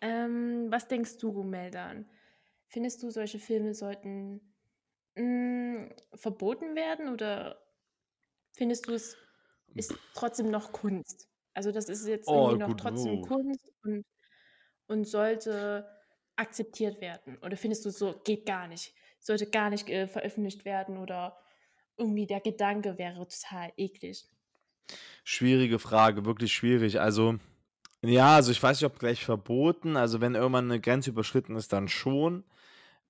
Ähm, was denkst du, Meldan? Findest du, solche Filme sollten mh, verboten werden oder findest du, es ist trotzdem noch Kunst? Also das ist jetzt
Oh,
irgendwie noch trotzdem
oh.
Kunst und, und sollte akzeptiert werden. Oder findest du so, geht gar nicht, sollte gar nicht äh, veröffentlicht werden oder irgendwie der Gedanke wäre total eklig.
Schwierige Frage, wirklich schwierig. Also, ja, also ich weiß nicht, ob gleich verboten. Also, wenn irgendwann eine Grenze überschritten ist, dann schon.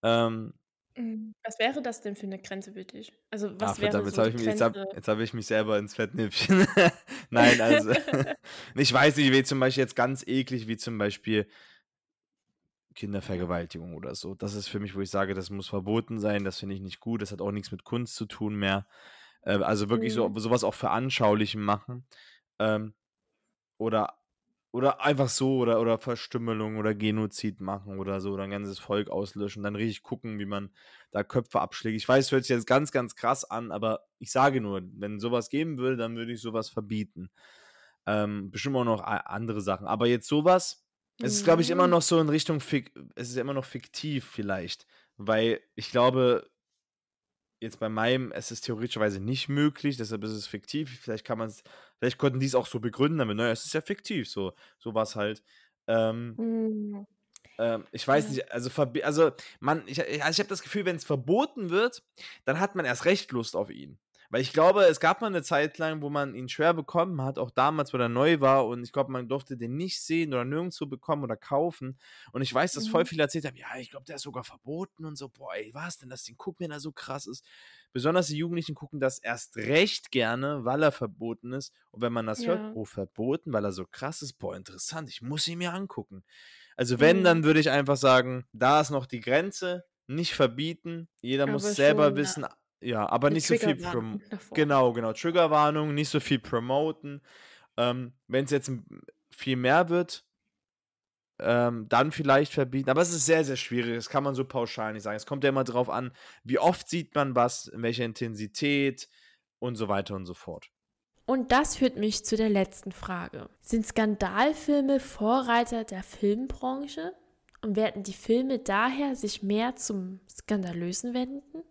Ähm,
Mhm. Was wäre das denn für eine Grenze für dich? Also was wäre
verdammt, jetzt
so
habe
die
ich, mich- jetzt hab,
Grenze?
jetzt hab ich mich selber ins Fettnäpfchen. Nein, also, ich weiß nicht, wie zum Beispiel jetzt ganz eklig, wie zum Beispiel Kindervergewaltigung oder so. Das ist für mich, wo ich sage, das muss verboten sein, das finde ich nicht gut, das hat auch nichts mit Kunst zu tun mehr. Äh, also wirklich so,
Mhm.
sowas auch veranschaulichen machen. Ähm, oder, oder einfach so, oder, oder Verstümmelung oder Genozid machen oder so, oder ein ganzes Volk auslöschen, dann richtig gucken, wie man da Köpfe abschlägt. Ich weiß, es hört sich jetzt ganz, ganz krass an, aber ich sage nur, wenn sowas geben würde, dann würde ich sowas verbieten. Ähm, bestimmt auch noch andere Sachen. Aber jetzt sowas, es ist, glaube ich, immer noch so in Richtung, fik es ist immer noch fiktiv vielleicht, weil ich glaube, jetzt bei meinem, es ist theoretischerweise nicht möglich, deshalb ist es fiktiv. Vielleicht kann man es, vielleicht konnten die es auch so begründen, damit, naja, es ist ja fiktiv, so, so was halt. Ähm,
Mhm.
ähm, ich weiß
Ja.
nicht, also, also man, ich, also ich habe das Gefühl, wenn es verboten wird, dann hat man erst recht Lust auf ihn. Weil ich glaube, es gab mal eine Zeit lang, wo man ihn schwer bekommen hat, auch damals, wo er neu war. Und ich glaube, man durfte den nicht sehen oder nirgendwo bekommen oder kaufen. Und ich weiß, dass voll
Mhm.
viele erzählt haben, ja, ich glaube, der ist sogar verboten und so. Boah, ey, was denn das Ding? Guck, wenn er so krass ist. Besonders die Jugendlichen gucken das erst recht gerne, weil er verboten ist. Und wenn man das
Ja.
hört, oh, verboten, weil er so krass ist, boah, interessant, ich muss ihn mir angucken. Also wenn,
Mhm.
dann würde ich einfach sagen, da ist noch die Grenze, nicht verbieten. Jeder muss
Aber
selber
schon,
wissen, ja, aber
Eine
nicht so viel
Triggerwarnung
prom
davor.
Genau, genau. Triggerwarnung, nicht so viel promoten. Ähm, wenn es jetzt viel mehr wird, ähm, dann vielleicht verbieten. Aber es ist sehr, sehr schwierig. Das kann man so pauschal nicht sagen. Es kommt ja immer drauf an, wie oft sieht man was, in welcher Intensität und so weiter und so fort.
Und das führt mich zu der letzten Frage. Sind Skandalfilme Vorreiter der Filmbranche? Und werden die Filme daher sich mehr zum Skandalösen wenden?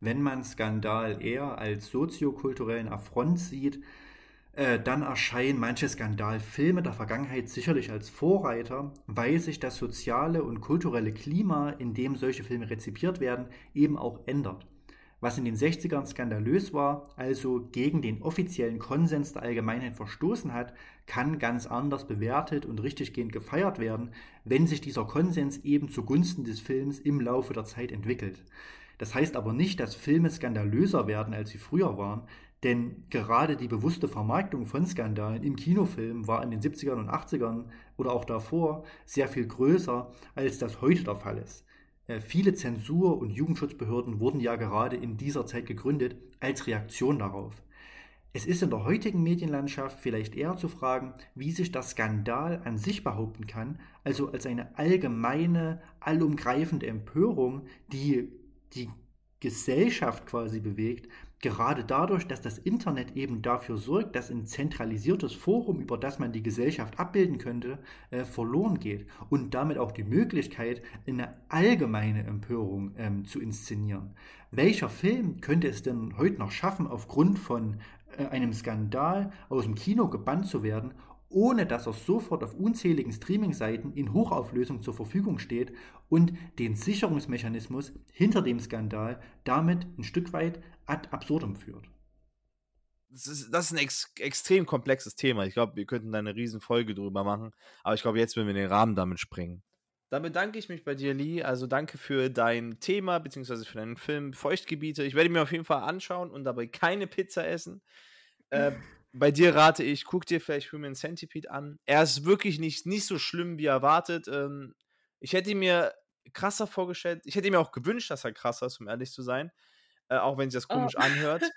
Wenn man Skandal eher als soziokulturellen Affront sieht, äh, dann erscheinen manche Skandalfilme der Vergangenheit sicherlich als Vorreiter, weil sich das soziale und kulturelle Klima, in dem solche Filme rezipiert werden, eben auch ändert. Was in den 60ern skandalös war, also gegen den offiziellen Konsens der Allgemeinheit verstoßen hat, kann ganz anders bewertet und richtiggehend gefeiert werden, wenn sich dieser Konsens eben zugunsten des Films im Laufe der Zeit entwickelt. Das heißt aber nicht, dass Filme skandalöser werden, als sie früher waren, denn gerade die bewusste Vermarktung von Skandalen im Kinofilm war in den 70ern und 80ern oder auch davor sehr viel größer, als das heute der Fall ist. Äh, Viele Zensur- und Jugendschutzbehörden wurden ja gerade in dieser Zeit gegründet als Reaktion darauf. Es ist in der heutigen Medienlandschaft vielleicht eher zu fragen, wie sich der Skandal an sich behaupten kann, also als eine allgemeine, allumgreifende Empörung, die die Gesellschaft quasi bewegt, gerade dadurch, dass das Internet eben dafür sorgt, dass ein zentralisiertes Forum, über das man die Gesellschaft abbilden könnte, äh, verloren geht und damit auch die Möglichkeit, eine allgemeine Empörung ähm, zu inszenieren. Welcher Film könnte es denn heute noch schaffen, aufgrund von äh, einem Skandal aus dem Kino gebannt zu werden, ohne dass er sofort auf unzähligen Streaming-Seiten in Hochauflösung zur Verfügung steht und den Sicherungsmechanismus hinter dem Skandal damit ein Stück weit ad absurdum führt.
Das ist, das ist ein ex extrem komplexes Thema. Ich glaube, wir könnten da eine riesen Folge drüber machen. Aber ich glaube, jetzt werden wir den Rahmen damit springen. Dann bedanke ich mich bei dir, Lee. Also danke für dein Thema, beziehungsweise für deinen Film Feuchtgebiete. Ich werde ihn mir auf jeden Fall anschauen und dabei keine Pizza essen. Äh, bei dir rate ich, guck dir vielleicht Human Centipede an. Er ist wirklich nicht, nicht so schlimm, wie erwartet. Ähm, ich hätte ihn mir krasser vorgestellt. Ich hätte mir auch gewünscht, dass er krasser ist, um ehrlich zu sein. Äh, auch wenn sich das komisch
Oh.
anhört.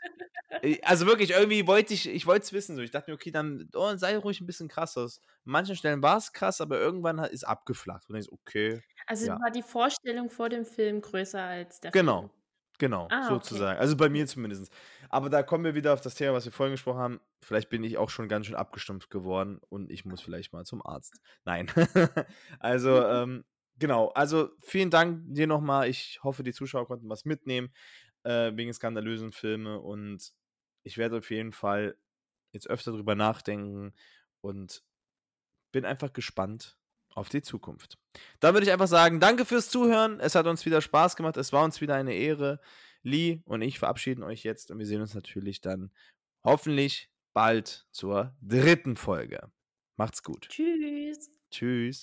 Äh, Also wirklich, irgendwie wollte ich, ich wollte es wissen. So. Ich dachte mir, okay, dann oh, sei ruhig ein bisschen krasser. An manchen Stellen war es krass, aber irgendwann hat- ist abgeflacht. Und dann ist okay.
Also
Ja.
war die Vorstellung vor dem Film größer als der
Genau.
Film?
Genau,
Ah, okay.
sozusagen. Also bei mir zumindest. Aber da kommen wir wieder auf das Thema, was wir vorhin gesprochen haben. Vielleicht bin ich auch schon ganz schön abgestumpft geworden und ich muss vielleicht mal zum Arzt. Nein. also, ähm, genau. Also vielen Dank dir nochmal. Ich hoffe, die Zuschauer konnten was mitnehmen äh, wegen skandalösen Filme und ich werde auf jeden Fall jetzt öfter drüber nachdenken und bin einfach gespannt auf die Zukunft. Dann würde ich einfach sagen, danke fürs Zuhören. Es hat uns wieder Spaß gemacht. Es war uns wieder eine Ehre. Lee und ich verabschieden euch jetzt und wir sehen uns natürlich dann hoffentlich bald zur dritten Folge. Macht's gut.
Tschüss.
Tschüss.